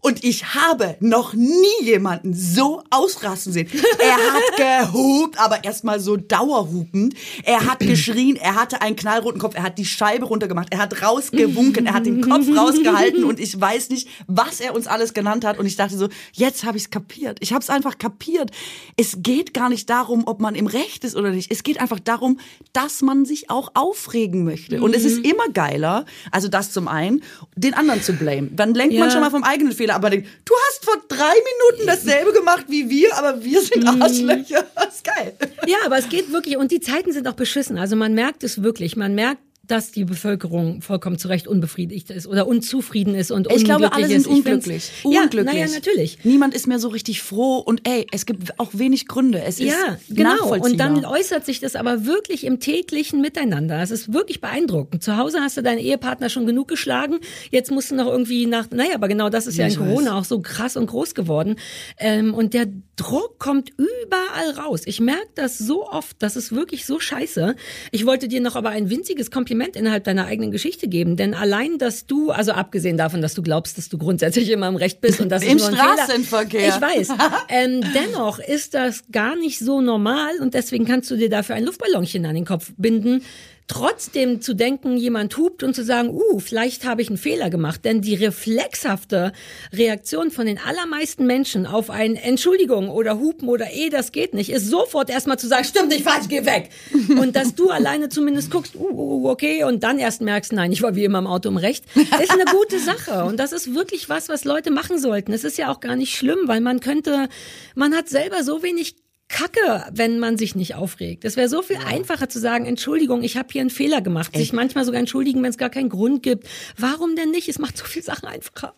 Und ich habe noch nie jemanden so ausrasten sehen. Er hat gehupt, aber erstmal so dauerhupend. Er hat geschrien, er hatte einen knallroten Kopf, er hat die Scheibe runtergemacht, er hat rausgewunken, er hat den Kopf rausgehalten und ich weiß nicht, was er uns alles genannt hat. Und ich dachte so, jetzt habe ich es kapiert. Ich habe es einfach kapiert. Es geht gar nicht darum, ob man im Recht ist oder nicht. Es geht einfach darum, dass man sich auch aufregen möchte. Und es ist Mhm. immer geiler, also das zum einen, den anderen zu blamen. Dann lenkt man Ja. schon mal vom eigenen Fehler, aber denkt, du hast vor drei Minuten dasselbe gemacht wie wir, aber wir sind Mhm. Arschlöcher. Das ist geil. Ja, aber es geht wirklich, und die Zeiten sind auch beschissen. Also man merkt es wirklich. Man merkt, dass die Bevölkerung vollkommen zu Recht unbefriedigt ist oder unzufrieden ist und Ich glaube, unglücklich alle sind ist. Ich find's- unglücklich. Ja, unglücklich. naja, natürlich. Niemand ist mehr so richtig froh und ey, es gibt auch wenig Gründe. Es ist Ja, genau. Und dann äußert sich das aber wirklich im täglichen Miteinander. Es ist wirklich beeindruckend. Zu Hause hast du deinen Ehepartner schon genug geschlagen. Jetzt musst du noch irgendwie nach, naja, aber genau das ist ja, Ja, in Corona auch so krass und groß geworden. Ähm, und der Druck kommt überall raus. Ich merke das so oft. Das ist wirklich so scheiße. Ich wollte dir noch aber ein winziges Kompliment innerhalb deiner eigenen Geschichte geben. Denn allein, dass du, also abgesehen davon, dass du glaubst, dass du grundsätzlich immer im Recht bist und das Im ist nur ein Fehler. Straßenverkehr. Ich weiß. ähm, dennoch ist das gar nicht so normal und deswegen kannst du dir dafür ein Luftballonchen an den Kopf binden. Trotzdem zu denken, jemand hupt und zu sagen, uh, vielleicht habe ich einen Fehler gemacht. Denn die reflexhafte Reaktion von den allermeisten Menschen auf ein Entschuldigung oder Hupen oder eh, das geht nicht, ist sofort erstmal zu sagen, stimmt nicht falsch, geh weg. Und dass du alleine zumindest guckst, uh, uh, okay, und dann erst merkst, nein, ich war wie immer im Auto im Recht, ist eine gute Sache. Und das ist wirklich was, was Leute machen sollten. Es ist ja auch gar nicht schlimm, weil man könnte, man hat selber so wenig Kacke, wenn man sich nicht aufregt. Es wäre so viel einfacher zu sagen, Entschuldigung, ich habe hier einen Fehler gemacht. Sich manchmal sogar entschuldigen, wenn es gar keinen Grund gibt. Warum denn nicht? Es macht so viel Sachen einfacher.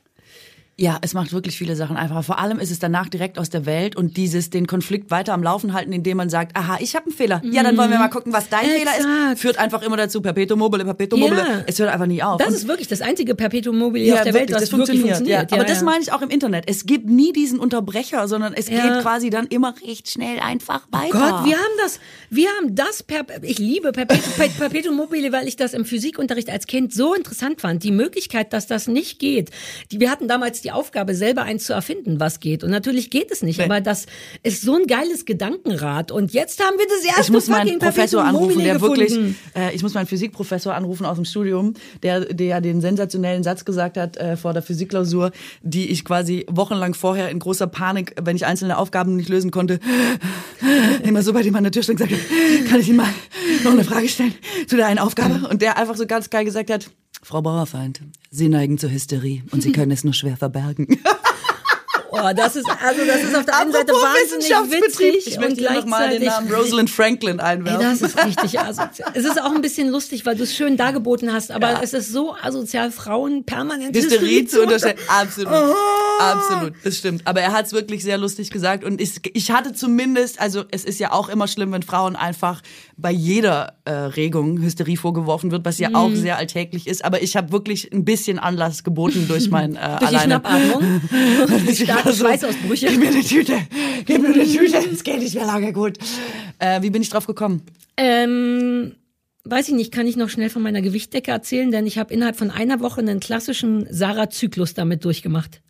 Ja, es macht wirklich viele Sachen einfacher. Vor allem ist es danach direkt aus der Welt und dieses den Konflikt weiter am Laufen halten, indem man sagt, aha, ich habe einen Fehler. Ja, dann wollen wir mal gucken, was dein Fehler Exakt. ist. Führt einfach immer dazu, Perpetuum mobile, Perpetuum mobile. Ja. Es hört einfach nie auf. Das Und- ist wirklich das einzige Perpetuum mobile auf der Welt, wirklich, das, wirklich funktioniert. Ja. Aber Ja, das ja. meine ich auch im Internet. Es gibt nie diesen Unterbrecher, sondern es Ja. geht quasi dann immer recht schnell einfach weiter. Gott, wir haben das, wir haben das, per, ich liebe Perpetuum, Per- Perpetuum mobile, weil ich das im Physikunterricht als Kind so interessant fand. Die Möglichkeit, dass das nicht geht. Die, wir hatten damals die Aufgabe, selber eins zu erfinden, was geht. Und natürlich geht es nicht, Nee. aber das ist so ein geiles Gedankenrad. Und jetzt haben wir das erste ich muss meinen Professor anrufen, der wirklich, äh, ich muss meinen Physikprofessor anrufen aus dem Studium, der, der ja den sensationellen Satz gesagt hat äh, vor der Physikklausur, die ich quasi wochenlang vorher in großer Panik, wenn ich einzelne Aufgaben nicht lösen konnte, immer so bei dem an der Tür stand und gesagt habe, kann ich Ihnen mal noch eine Frage stellen zu der einen Aufgabe? Und der einfach so ganz geil gesagt hat, Frau Bauerfeind, Sie neigen zur Hysterie und Sie können es nur schwer verbergen. Oh, das ist, also das ist auf der einen Seite wahnsinnig witzig ich möchte hier noch mal den Namen Rosalind Franklin Ey, einwerfen. das ist richtig asozial. Es ist auch ein bisschen lustig, weil du es schön dargeboten hast, aber Ja. es ist so asozial, Frauen permanent Hysterie zu unterstellen. unter- Absolut. Absolut. Das stimmt. Aber er hat es wirklich sehr lustig gesagt. Und ich, ich hatte zumindest, also es ist ja auch immer schlimm, wenn Frauen einfach bei jeder äh, Regung Hysterie vorgeworfen wird, was ja auch sehr alltäglich ist. Aber ich habe wirklich ein bisschen Anlass geboten durch mein äh, Durch die alleine. Schnappatmung die Ich war starken so, Schweißausbrüche. Gib mir eine Tüte. Gib mir eine Tüte. Es geht nicht mehr lange gut. Äh, wie bin ich drauf gekommen? Ähm, weiß ich nicht, kann ich noch schnell von meiner Gewichtdecke erzählen, denn ich habe innerhalb von einer Woche einen klassischen Sarah-Zyklus damit durchgemacht.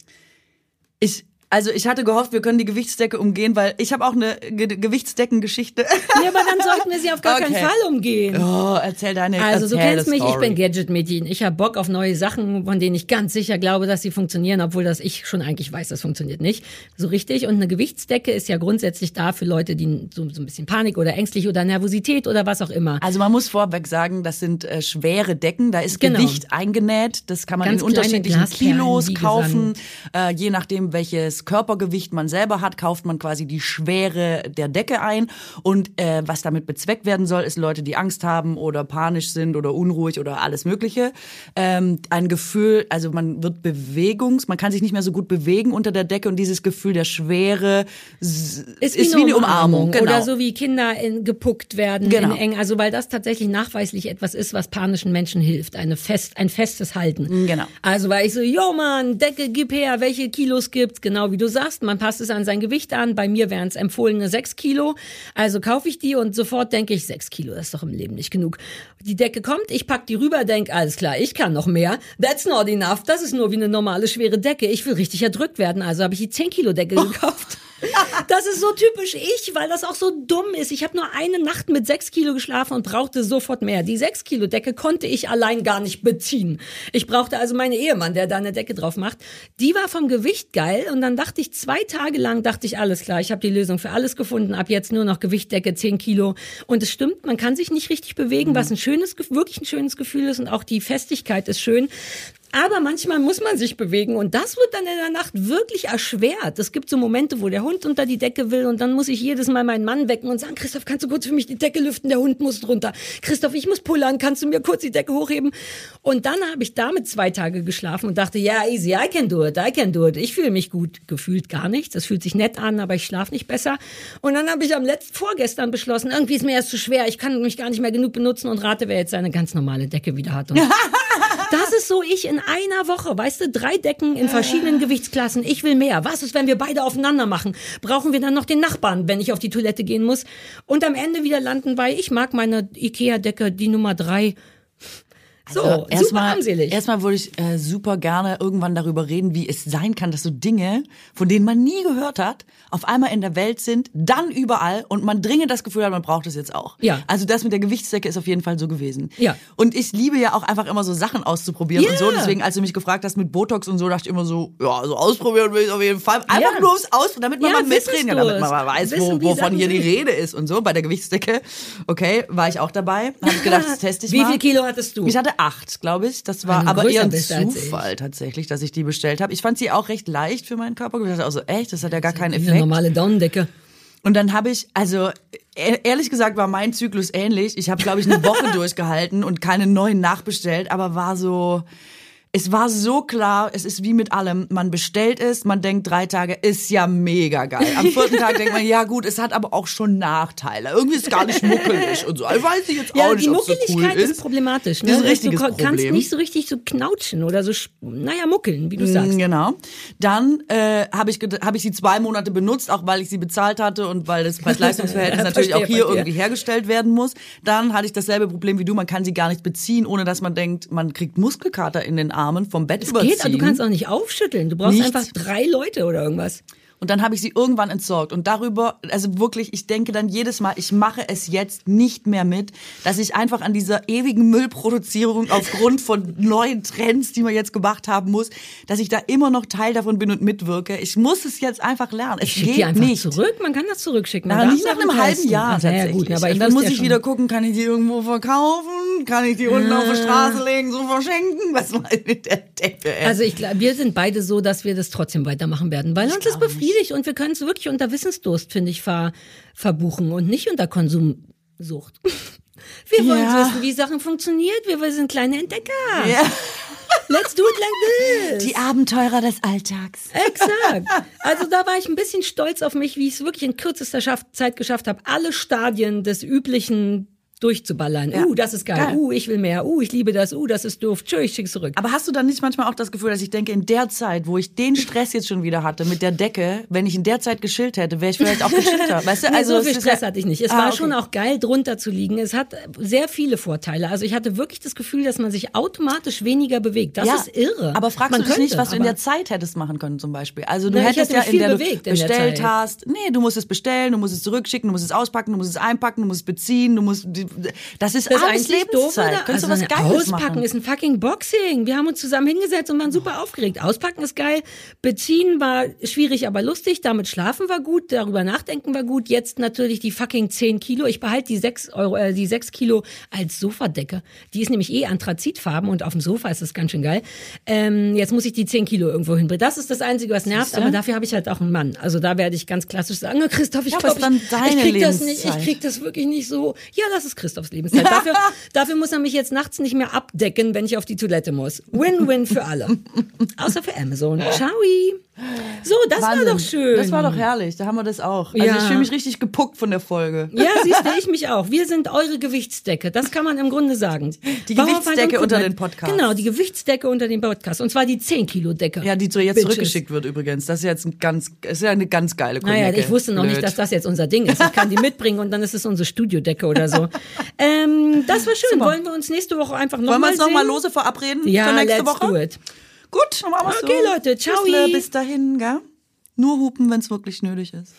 Ich, also ich hatte gehofft, wir können die Gewichtsdecke umgehen, weil ich habe auch eine Ge Gewichtsdeckengeschichte. Ja, aber dann sollten wir sie auf gar keinen Okay. Fall umgehen. Oh, erzähl deine Also du erzähl kennst the mich, ich bin Gadget-Mädchen. Ich habe Bock auf neue Sachen, von denen ich ganz sicher glaube, dass sie funktionieren, obwohl das ich schon eigentlich weiß, das funktioniert nicht so richtig. Und eine Gewichtsdecke ist ja grundsätzlich da für Leute, die so, so ein bisschen Panik oder ängstlich oder Nervosität oder was auch immer. Also man muss vorweg sagen, das sind äh, schwere Decken, da ist Genau. Gewicht eingenäht, das kann man Ganz in unterschiedlichen Kilos kaufen. Äh, je nachdem, welches Körpergewicht man selber hat, kauft man quasi die Schwere der Decke ein. Und äh, was damit bezweckt werden soll, ist Leute, die Angst haben oder panisch sind oder unruhig oder alles Mögliche. Ähm, ein Gefühl, also man wird bewegungs, man kann sich nicht mehr so gut bewegen unter der Decke und dieses Gefühl der Schwere s- ist wie, eine Umarmung, Genau. oder so wie Kinder in, gepuckt werden Genau. in eng, also weil das tatsächlich nachweislich etwas ist, was panischen Menschen hilft, eine fest, ein festes Halten. Genau. Also weil ich so, yo Mann, Decke, gib her, welche Kilos gibt's? Genau genau wie du sagst, man passt es an sein Gewicht an. Bei mir wären es empfohlene sechs Kilo. Also kaufe ich die und sofort denke ich, sechs Kilo, das ist doch im Leben nicht genug. Die Decke kommt, ich pack die rüber, denk, alles klar, ich kann noch mehr. That's not enough. Das ist nur wie eine normale schwere Decke. Ich will richtig erdrückt werden. Also habe ich die 10 Kilo Decke gekauft. Das ist so typisch ich, weil das auch so dumm ist. Ich habe nur eine Nacht mit sechs Kilo geschlafen und brauchte sofort mehr. Die sechs Kilo Decke konnte ich allein gar nicht beziehen. Ich brauchte also meinen Ehemann, der da eine Decke drauf macht. Die war vom Gewicht geil und dann dachte ich zwei Tage lang, dachte ich, alles klar, ich habe die Lösung für alles gefunden. Ab jetzt nur noch Gewichtdecke, zehn Kilo. Und es stimmt, man kann sich nicht richtig bewegen, was ein schönes, wirklich ein schönes Gefühl ist und auch die Festigkeit ist schön. Aber manchmal muss man sich bewegen und das wird dann in der Nacht wirklich erschwert. Es gibt so Momente, wo der Hund unter die Decke will und dann muss ich jedes Mal meinen Mann wecken und sagen, Christoph, kannst du kurz für mich die Decke lüften? Der Hund muss drunter. Christoph, ich muss pullern, kannst du mir kurz die Decke hochheben? Und dann habe ich damit zwei Tage geschlafen und dachte, ja, easy, I can do it, I can do it. Ich fühle mich gut. Gefühlt gar nichts. Das fühlt sich nett an, aber ich schlafe nicht besser. Und dann habe ich am letzten, vorgestern beschlossen, irgendwie ist mir erst zu schwer, ich kann mich gar nicht mehr genug benutzen und rate, wer jetzt seine ganz normale Decke wieder hat. Ist so ich in einer Woche. Weißt du, drei Decken in verschiedenen Gewichtsklassen. Ich will mehr. Was ist, wenn wir beide aufeinander machen? Brauchen wir dann noch den Nachbarn, wenn ich auf die Toilette gehen muss? Und am Ende wieder landen bei, ich mag meine Ikea-Decke, die Nummer drei. So, Also super erstmal, armselig. erstmal würde ich äh, super gerne irgendwann darüber reden, wie es sein kann, dass so Dinge, von denen man nie gehört hat, auf einmal in der Welt sind, dann überall und man dringend das Gefühl hat, man braucht es jetzt auch. Ja. Also das mit der Gewichtsdecke ist auf jeden Fall so gewesen. Ja. Und ich liebe ja auch einfach immer so Sachen auszuprobieren Ja. und so. Deswegen, als du mich gefragt hast mit Botox und so, dachte ich immer so, ja, so ausprobieren will ich auf jeden Fall. Einfach Ja. nur ums Aus, damit man Ja, mal mitreden kann, damit man mal weiß, wo, Wissen, wie wovon hier die. Rede ist und so. Bei der Gewichtsdecke, okay, war ich auch dabei. Habe ich gedacht, das teste ich Wie mal. viel Kilo hattest du? Ich hatte acht, glaube ich. Das war aber größer eher ein bist als ich. Zufall tatsächlich, dass ich die bestellt habe. Ich fand sie auch recht leicht für meinen Körper. Ich dachte auch so, echt, das hat ja gar keinen Eine Effekt. normale Daunendecke. Und dann habe ich, also e- ehrlich gesagt war mein Zyklus ähnlich. Ich habe, glaube ich, eine Woche durchgehalten und keine neuen nachbestellt, aber war so, es war so klar, es ist wie mit allem. Man bestellt es, man denkt drei Tage, ist ja mega geil. Am vierten Tag denkt man, ja gut, es hat aber auch schon Nachteile. Irgendwie ist es gar nicht muckelig und so. Ich weiß ich jetzt Ja, auch nicht, die ob es so Muckeligkeit cool ist. ist. problematisch. Ne? Das ist ein richtiges du kannst Problem. nicht so richtig so knautschen oder so, naja, muckeln, wie du sagst. Mm, Genau. Dann äh, habe ich, hab ich sie zwei Monate benutzt, auch weil ich sie bezahlt hatte und weil das Preis-Leistungs-Verhältnis natürlich auch hier irgendwie hergestellt werden muss. Dann hatte ich dasselbe Problem wie du, man kann sie gar nicht beziehen, ohne dass man denkt, man kriegt Muskelkater in den Armen vom Bett überziehen. Geht, aber du kannst auch nicht aufschütteln. Du brauchst Nichts. einfach drei Leute oder irgendwas. Und dann habe ich sie irgendwann entsorgt. Und darüber, also wirklich, ich denke dann jedes Mal, ich mache es jetzt nicht mehr mit, dass ich einfach an dieser ewigen Müllproduzierung aufgrund von neuen Trends, die man jetzt gemacht haben muss, dass ich da immer noch Teil davon bin und mitwirke. Ich muss es jetzt einfach lernen. Es Schick geht die einfach nicht. zurück. Man kann das zurückschicken. Man Na, nicht nach einem halben. Jahr Ach, ja, ja, tatsächlich. gut, aber ich und dann muss ja ich schon. wieder gucken, kann ich die irgendwo verkaufen? Kann ich die unten auf die Straße legen, so verschenken? Was war mit der Decke? ey? Also ich glaube, wir sind beide so, dass wir das trotzdem weitermachen werden, weil uns das befriedigt und wir können es wirklich unter Wissensdurst, finde ich, ver, verbuchen und nicht unter Konsumsucht. Wir wollen Ja. wissen, wie Sachen funktioniert. Wir sind kleine Entdecker. ja. Let's do it like this. Die Abenteurer des Alltags. Exakt. Also da war ich ein bisschen stolz auf mich, wie ich es wirklich in kürzester Zeit geschafft habe, alle Stadien des üblichen durchzuballern. Ja. Uh, das ist geil. Geil. Uh, ich will mehr. Uh, ich liebe das. Uh, das ist doof. Tschö, ich schick's zurück. Aber hast du dann nicht manchmal auch das Gefühl, dass ich denke, in der Zeit, wo ich den Stress jetzt schon wieder hatte mit der Decke, wenn ich in der Zeit geschillt hätte, wäre ich vielleicht auch geschillter. Weißt du, Nee, also so viel Stress hatte ich nicht. Es Ah, war okay. schon auch geil, drunter zu liegen. Es hat sehr viele Vorteile. Also ich hatte wirklich das Gefühl, dass man sich automatisch weniger bewegt. Das ja, ist irre. Aber fragst man du dich könnte, nicht, was du in der Zeit hättest machen können zum Beispiel? Also du Na, hättest hätte ja in viel der du bewegt in der bestellt Zeit. hast, nee, du musst es bestellen, du musst es zurückschicken, du musst es auspacken, du musst es einpacken, du musst es beziehen, du musst, das ist Das alles Doofe Lebenszeit. da, Könntest also du was Geiles Auspacken machen? ist ein fucking Boxing. Wir haben uns zusammen hingesetzt und waren super aufgeregt. Auspacken ist geil. Beziehen war schwierig, aber lustig. Damit schlafen war gut. Darüber nachdenken war gut. Jetzt natürlich die fucking 10 Kilo. Ich behalte die 6 Euro, äh, die 6 Kilo als Sofadecke. Die ist nämlich eh Anthrazitfarben und auf dem Sofa ist das ganz schön geil. Ähm, jetzt muss ich die 10 Kilo irgendwo hinbringen. Das ist das Einzige, was nervt. Aber dafür habe ich halt auch einen Mann. Also da werde ich ganz klassisch sagen, oh, Christoph, ich Ja, glaube, ist ich, ich krieg das nicht. Ich Lebenszeit. krieg das wirklich nicht so. Ja, das ist Christophs Lebenszeit. Dafür, dafür muss er mich jetzt nachts nicht mehr abdecken, wenn ich auf die Toilette muss. Win-win für alle. Außer für Amazon. Ciao. So, das Wahnsinn. war doch schön. Das war doch herrlich. Da haben wir das auch. Also Ja. ich fühle mich richtig gepuckt von der Folge. Ja, siehst du, ich mich auch. Wir sind eure Gewichtsdecke. Das kann man im Grunde sagen. Die Bauerfeind Gewichtsdecke unter den Podcasts. Genau, die Gewichtsdecke unter den Podcasts. Und zwar die 10-Kilo-Decke. Ja, die so jetzt Bitches. zurückgeschickt wird übrigens. Das ist jetzt ein ganz, ist ja eine ganz geile Naja, Konjacke. ich wusste noch nicht, Blöd. dass das jetzt unser Ding ist. Ich kann die mitbringen und dann ist es unsere Studiodecke oder so. Ähm, das war schön. Wollen wir uns nächste Woche einfach nochmal Wollen wir uns nochmal lose verabreden Ja, für nächste let's Woche? do it. Gut, dann machen wir's Okay, so. Leute, ciao. Tschüssle, bis dahin, gell? Nur hupen, wenn es wirklich nötig ist.